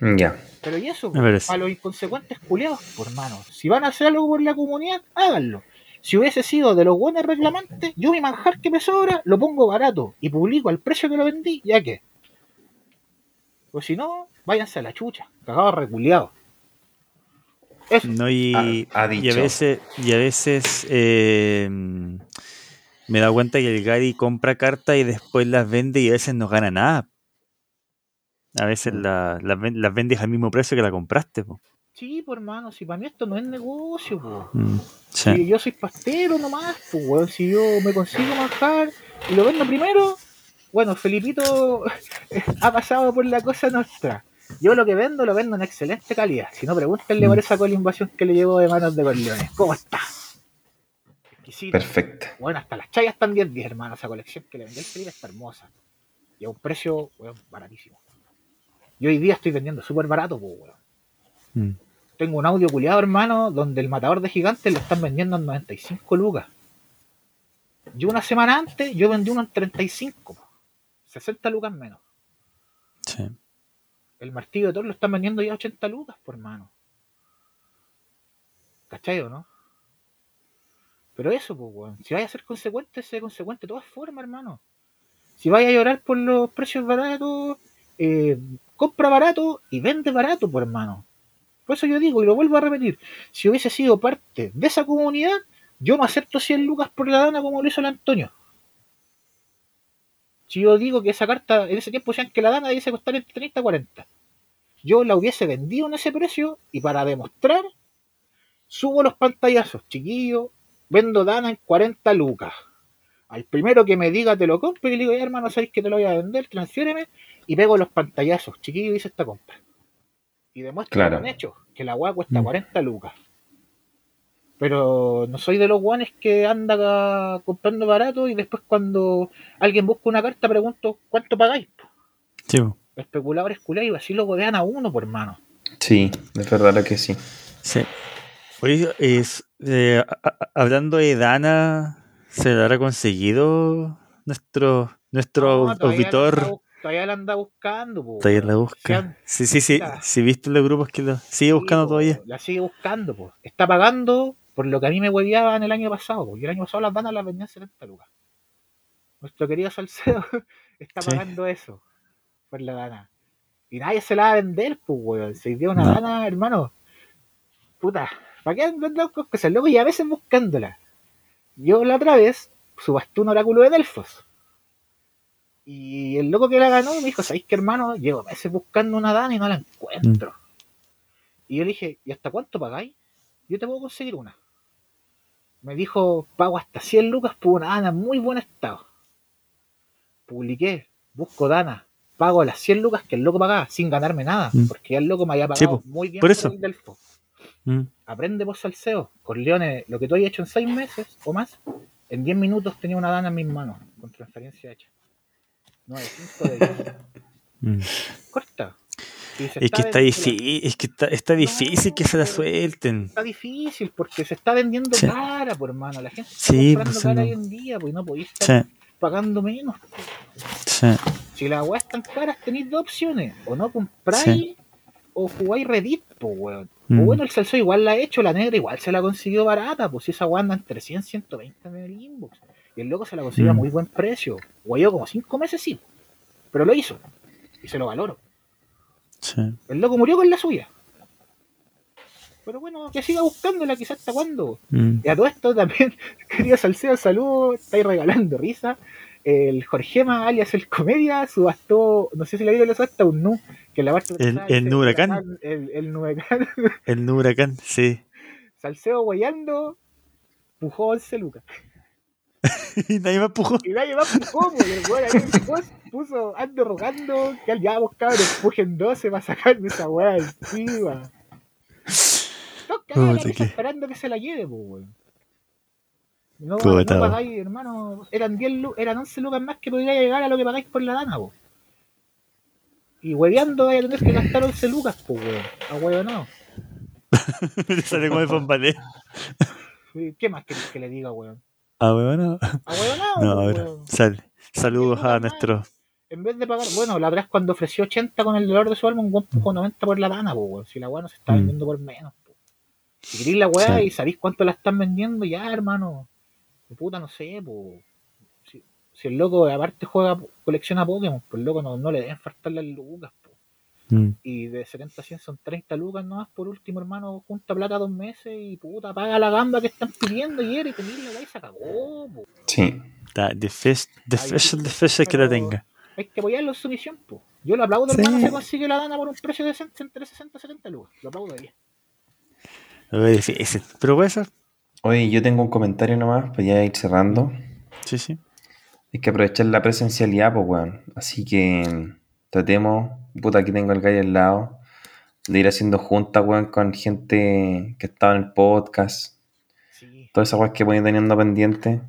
Ya. Pero y eso, a los inconsecuentes culiados, por mano. Si van a hacer algo por la comunidad, háganlo. Si hubiese sido de los buenos reclamantes, yo mi manjar que me sobra lo pongo barato y publico al precio que lo vendí, ya que. Pues si no, váyanse a la chucha, cagados reculeados. No, y, a veces, y a veces eh, me da cuenta que el Gary compra cartas y después las vende y a veces no gana nada. A veces mm. las la, vendes al mismo precio que la compraste. Po. Sí, pues hermano, si para mí esto no es negocio, po. Mm, si yo soy pastero nomás, pues si yo me consigo manjar y lo vendo primero, bueno, Felipito <laughs> ha pasado por la cosa nuestra. Yo lo que vendo, lo vendo en excelente calidad. Si no, pregúntenle mm. por esa colimbación que le llevo de manos de Corleones. ¿Cómo está? Exquisito. Perfecto. Bueno, hasta las chayas también 10, hermano. Esa colección que le vendí el Felipe está hermosa. Y a un precio, bueno, baratísimo. Yo hoy día estoy vendiendo súper barato, pues, weón. Mm. Tengo un audio culiado, hermano, donde el matador de gigantes lo están vendiendo en 95 lucas. Yo una semana antes, yo vendí uno en 35, 60 lucas menos. Sí. El martillo de Thor lo están vendiendo ya a 80 lucas, por hermano. ¿Cachai o no? Pero eso, pues, weón. Si vaya a ser consecuente, sé consecuente de todas formas, hermano. Si vaya a llorar por los precios baratos, eh, compra barato y vende barato, por hermano. Por eso yo digo, y lo vuelvo a repetir, si hubiese sido parte de esa comunidad, yo me acepto 100 lucas por la dana como lo hizo el Antonio. Si yo digo que esa carta, en ese tiempo decían que la dana debía costar entre 30 y 40. Yo la hubiese vendido en ese precio y para demostrar, subo los pantallazos, chiquillo, vendo dana en 40 lucas. Al primero que me diga te lo compro y le digo, ya hermano, sabéis que te lo voy a vender, transfiéreme y pego los pantallazos. Chiquillo hice esta compra. Y demuestra claro. hecho, que la agua cuesta 40 mm. lucas. Pero no soy de los guanes que anda comprando barato y después cuando alguien busca una carta pregunto cuánto pagáis. Sí. Especuladores y así lo godean a uno, por hermano. Sí, es verdad que sí. Sí. Oye, es, eh, hablando de Dana, ¿se le habrá conseguido nuestro, nuestro auditor? Todavía la anda buscando. Po, todavía la busca. sí, sí, sí. Si viste los grupos que lo sigue buscando todavía. La sigue buscando. Po. Está pagando por lo que a mí me hueveaban el año pasado. Po. Y el año pasado las danas las vendían 70 lucas. Nuestro querido Salcedo <laughs> está pagando eso por la dana. Y nadie se la va a vender, pues, weón. Se dio una dana, hermano. Puta, ¿para qué andan con cosas? Luego y a veces buscándola. Yo la otra vez subasté un oráculo de Delfos y el loco que la ganó me dijo, ¿sabéis qué hermano? Llevo meses buscando una Dana y no la encuentro. Y yo le dije, ¿y hasta cuánto pagáis? Yo te puedo conseguir una. Me dijo, pago hasta 100 lucas por una dana en muy buen estado. Publiqué, busco dana, pago las 100 lucas que el loco pagaba sin ganarme nada, mm. porque ya el loco me había pagado muy bien por, eso. el Delfo. Mm. Aprende por salseo. Con Leones, lo que tú hayas hecho en 6 meses o más, en 10 minutos tenía una dana en mis manos, con transferencia hecha. No, de 5 de 10. Mm. Corta. es, que está difícil, es que está, está difícil que se la suelten. Está difícil porque se está vendiendo cara, por hermano. La gente está comprando pues, cara hoy en día, pues no podéis estar pagando menos. Si las weas están caras, tenéis dos opciones. O no compráis o jugáis Reddit, pues weón. O mm. bueno, el Celso igual la ha hecho, la negra igual se la consiguió barata, pues si esa wea anda entre 100 120 en el inbox. Y el loco se la consiguió a mm. muy buen precio. Guayó como 5 meses, sí. Pero lo hizo. Y se lo valoro. El loco murió con la suya. Pero bueno, que siga buscándola, quizás hasta cuándo. Mm. Y a todo esto también, <laughs> querido Salcedo, saludos, estáis regalando risa. El Jorgema, alias el Comedia, subastó, no sé si le digo la subasta, un nu, que la parte El, el Nuracán. El, el Nuracán. <laughs> El Nuracán, sí. Salcedo guayando, pujó 11 lucas. <laughs> y nadie más pujó. Y nadie más pujó, porque el weón ahí puso, ando rogando que ya vos cabros, pujen 12 para sacarme esa weá encima. No, esperando que se la lleve, pues. No, no pagáis, hermano. Eran 10 eran 11 lucas más que podría llegar a lo que pagáis por la dana, po. Y hueveando vais a tener que gastar 11 lucas, pues, weón. A huevo no. <laughs> sale como el ¿Qué más querés que le diga, weón? A huevo <laughs> no. A huevo no. No, a ver. Sal, saludos a nuestro. En vez de pagar, bueno, la verdad es cuando ofreció 80 con el dolor de su alma, un buen pujo 90 por la pues, weón. Si la weá no se está mm. vendiendo por menos. Si queréis la weá y sabéis cuánto la están vendiendo, ya, hermano. De puta, no sé, pues. Si, el loco aparte juega, colecciona Pokémon, pues el loco no, no le deben faltar las lucas, mm. Y de 70 a 100 son 30 lucas nomás, por último, hermano, junta plata dos meses y puta, paga la gamba que están pidiendo ayer y tenéis la y se acabó, po. Sí. Difícil, difícil que la tenga. Hay que apoyarlo en su misión, pues. Yo lo aplaudo, hermano, se consigue la dana por un precio de entre 60 y 70 lucas. Lo aplaudo ahí. Pero puede ser. Oye, yo tengo un comentario nomás, pues ya ir cerrando. Sí, sí. Hay que aprovechar la presencialidad, pues, weón. Así que tratemos, puta, aquí tengo el gallo al lado, de ir haciendo juntas, weón, con gente que estaba en el podcast. Sí. Todas esas weas que voy teniendo pendiente.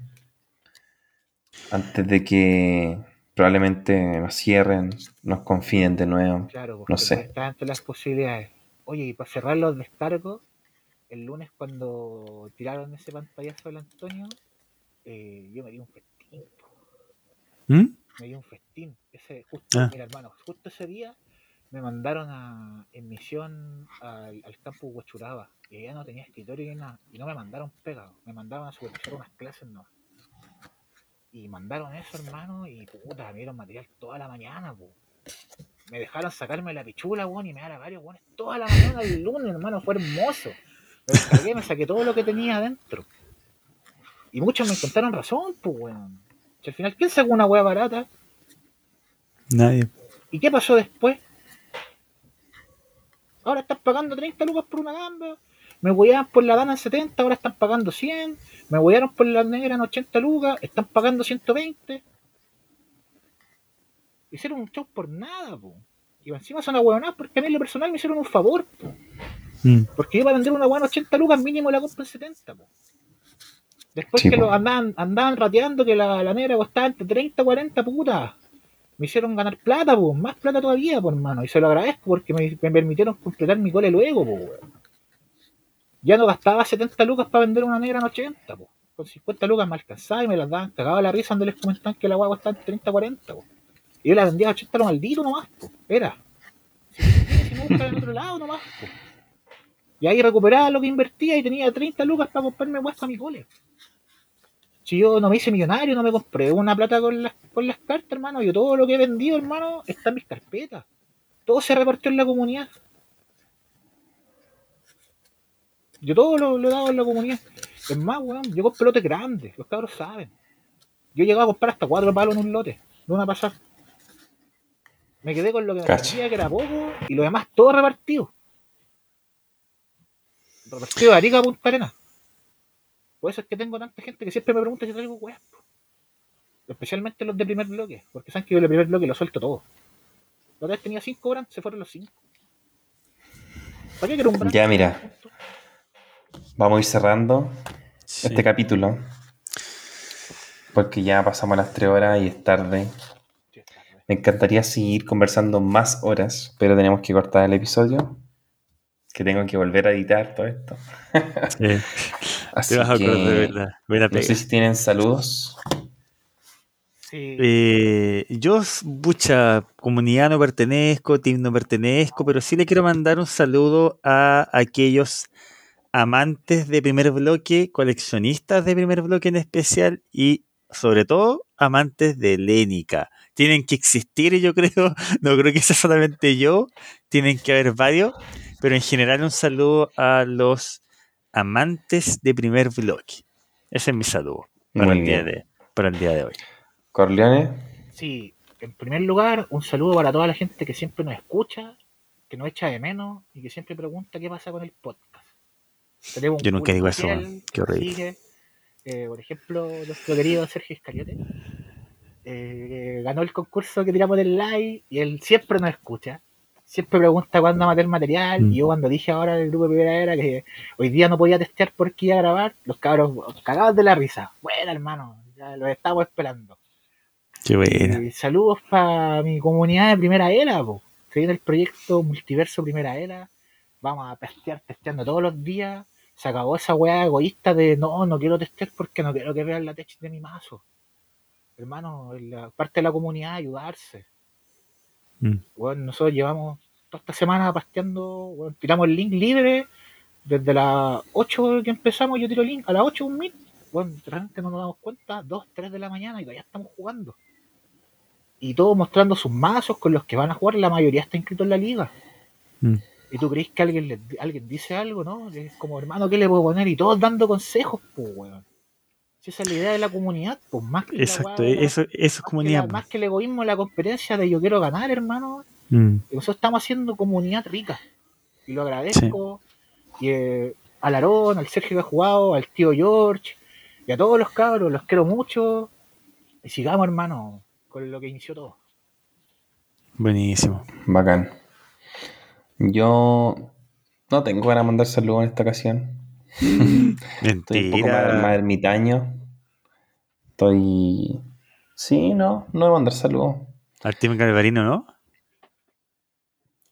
Antes de que probablemente nos cierren, nos confíen de nuevo. Claro, no sé. Están las posibilidades. Oye, y para cerrar los descargos, el lunes cuando tiraron ese pantallazo del Antonio, eh, yo me di un festín. ¿Mm? Me di un festín. Ese, justo, ah. mira hermano, justo ese día me mandaron a, en misión al, al campus Huachuraba y ya no tenía escritorio ni nada. Y no me mandaron pegado, me mandaron a supervisar unas clases no. Y mandaron eso, hermano, y puta, me dieron material toda la mañana, Me dejaron sacarme la pichula, weón, y me dieron varios, weón, toda la mañana del lunes, hermano, fue hermoso. Me saqué todo lo que tenía adentro. Y muchos me contaron razón, pues, weón. Al final, ¿quién sacó una weá barata? Nadie. ¿Y qué pasó después? Ahora están pagando 30 lucas por una gamba. Me hueaban por la dana en 70, ahora están pagando 100. Me huearon por la negra en 80 lucas, están pagando 120. Hicieron un show por nada, po. Y encima son ahueonadas porque a mí en lo personal me hicieron un favor, po. Mm. Porque iba a vender una buena 80 lucas, mínimo la compra en 70. Después que lo andaban, andaban rateando que la, la negra costaba entre 30 y 40 putas. Me hicieron ganar plata, pues, más plata todavía, por hermano. Y se lo agradezco porque me, permitieron completar mi cole luego, pues, Ya no gastaba 70 lucas para vender una negra en 80, pues. Con 50 lucas me alcanzaba y me las daban cagaba la risa donde les comentaban que la agua costaba entre 30 y 40, pues. Y yo la vendía a 80 lo maldito nomás, pues. Era. Si, si me gusta en otro lado nomás, pues. Y ahí recuperaba lo que invertía y tenía 30 lucas para comprarme hueso a mi cole. Si yo no me hice millonario, no me compré una plata con las, con las cartas, hermano. Yo todo lo que he vendido, hermano, está en mis carpetas. Todo se repartió en la comunidad. Yo todo lo, he dado en la comunidad. Es más, weón, yo compro lotes grandes, los cabros saben. Yo he llegado a comprar hasta cuatro palos en un lote, de una pasada. Me quedé con lo que me parecía que era poco y lo demás todo repartido. Repartido de Arica a Punta Arena. Por eso es que tengo tanta gente que siempre me pregunta si traigo weas. Especialmente los de primer bloque, porque saben que yo el primer bloque lo suelto todo. La otra vez tenía 5 horas, se fueron los 5. ¿Para qué quiero un Ya, mira. Vamos a ir cerrando este capítulo. Porque ya pasamos las 3 horas y es tarde. Me encantaría seguir conversando más horas, pero tenemos que cortar el episodio. Que tengo que volver a editar todo esto. Sí. Así <laughs> Te vas a que, de verdad. No sé si tienen saludos. Eh, yo, mucha comunidad no pertenezco, team no pertenezco, pero sí le quiero mandar un saludo a aquellos amantes de primer bloque, coleccionistas de primer bloque en especial y sobre todo amantes de Lénica. Tienen que existir, yo creo, <laughs> no creo que sea solamente yo, tienen que haber varios, pero en general un saludo a los amantes de primer bloque. Ese es mi saludo para, el día, de, para el día de hoy. Corleone. Sí, en primer lugar, un saludo para toda la gente que siempre nos escucha, que nos echa de menos y que siempre pregunta qué pasa con el podcast. Yo nunca digo eso, qué horrible. Eh, por ejemplo, nuestro querido Sergio Escariote eh, ganó el concurso que tiramos del live y él siempre nos escucha. Siempre pregunta cuándo va a meter material. Mm. Y yo cuando dije ahora del grupo de primera era que hoy día no podía testear porque iba a grabar, los cabros cagados de la risa. Bueno, hermano, ya los estamos esperando. Qué saludos para mi comunidad de Primera Era, po. Se viene el proyecto Multiverso Primera Era. Vamos a testear, testeando todos los días. Se acabó esa weá egoísta de no, no quiero testear porque no quiero que vean la tech de mi mazo. Hermano, la parte de la comunidad ayudarse. Bueno, mm. nosotros llevamos toda esta semana pasteando, bueno, tiramos el link libre. Desde las 8 que empezamos, yo tiro el link a las 8 un mil. Bueno, realmente no nos damos cuenta, 2, 3 de la mañana y todavía estamos jugando y todos mostrando sus mazos con los que van a jugar, la mayoría está inscrito en la liga. Mm. Y tú crees que alguien le, alguien dice algo, ¿no? Es como, hermano, ¿qué le puedo poner? Y todos dando consejos, pues, weón. Si esa es la idea de la comunidad, pues más que Exacto, eso, es comunidad. más que el egoísmo, la competencia de yo quiero ganar, hermano. Mm. Nosotros estamos haciendo comunidad rica. Y lo agradezco. Y eh, al Aarón, al Sergio que ha jugado, al tío George, y a todos los cabros, los quiero mucho. Y sigamos, hermano con lo que inició todo. Buenísimo. Bacán. Yo no tengo para mandar saludos en esta ocasión. <laughs> Estoy un poco más, ermitaño. Estoy. Sí, no, no voy a mandar saludos. Al Team Calvarino, ¿no?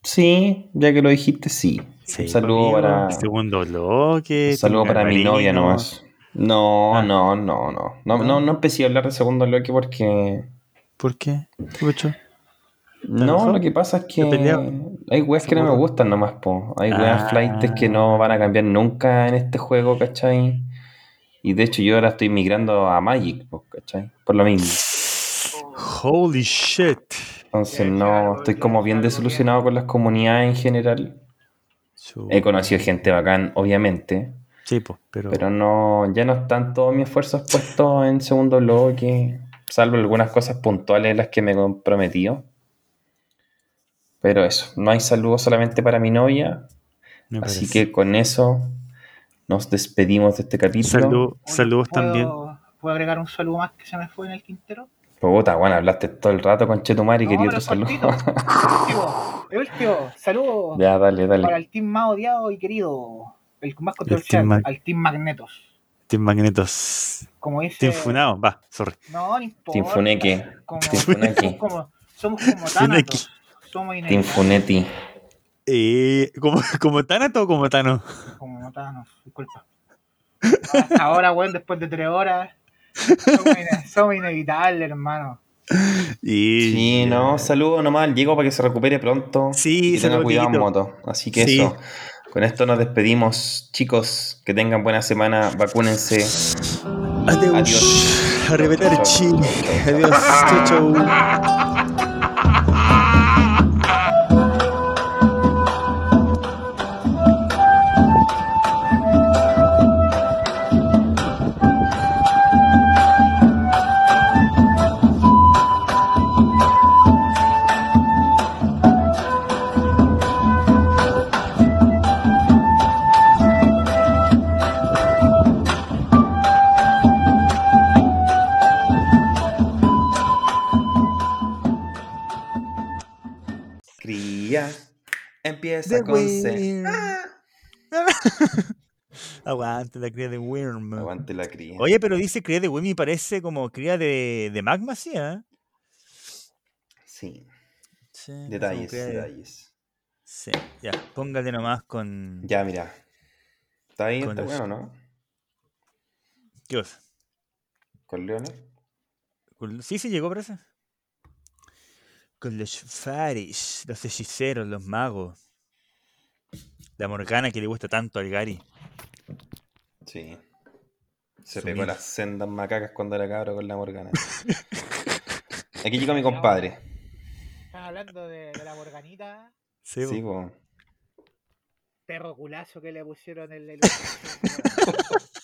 Sí, ya que lo dijiste, sí. un saludo para. Segundo bloque. Un saludo para mi novia nomás. No, ah. no, no, no, no. No, no empecé a hablar de segundo bloque porque ¿Por qué? ¿Qué? No, lo que pasa es que hay weas que no me gustan nomás, po. Hay weas ah. flights que no van a cambiar nunca en este juego, ¿cachai? Y de hecho yo ahora estoy migrando a Magic, ¿cachai? Por lo mismo. Holy shit. Entonces no, estoy como bien desilusionado con las comunidades en general. He conocido gente bacán, obviamente. Sí, pues, pero... Pero no, ya no están todos mis esfuerzos puestos en segundo bloque salvo algunas cosas puntuales en las que me he comprometido. Pero eso, no hay saludos solamente para mi novia. así que con eso nos despedimos de este capítulo. saludos también. ¿Puedo agregar un saludo más que se me fue en el quintero? Puta, bueno, hablaste todo el rato con Chetumar y quería otro saludo. el <laughs> último, saludos. Ya, dale, dale. Para el team más odiado y querido, el más controversial, al team Magnetos. Team Magnetos. Como dice. Team Funao, va, sorry. No, no importa. Team Funeki. Como, Team Como, somos como Thanatos. Somos Team Funeti. Eh, ¿como, ¿Como Thanatos o como Thanos? Como Thanos, disculpa. <laughs> ahora, weón, después de tres horas. Somos, inevitables, hermano. Y... Sí, no, saludo nomás, llego para que se recupere pronto. Sí, y tenga cuidado en moto. Así que eso. Con esto nos despedimos, chicos. Que tengan buena semana. Vacúnense. Adiós. Adiós. Arrivederci. Adiós. Chau, chau. Empieza con C. Aguante la cría de Worm. Aguante la cría. Oye, pero dice cría de Worm y parece como cría de, de magma, ¿sí? ¿eh? Sí. detalles, detalles. Sí, ya, póngale nomás con. Ya, mira. Está ahí, está bueno, ¿no? ¿Qué cosa? ¿Con Leones? Sí, sí, llegó, parece. Con los Faris, los hechiceros, los magos. La Morgana que le gusta tanto al Gary. Sí. Se pegó las sendas macacas cuando era cabro con la Morgana. <laughs> Aquí llegó mi compadre. ¿Estás hablando de, la Morganita? Sí, sí Perro culazo que le pusieron el. <laughs>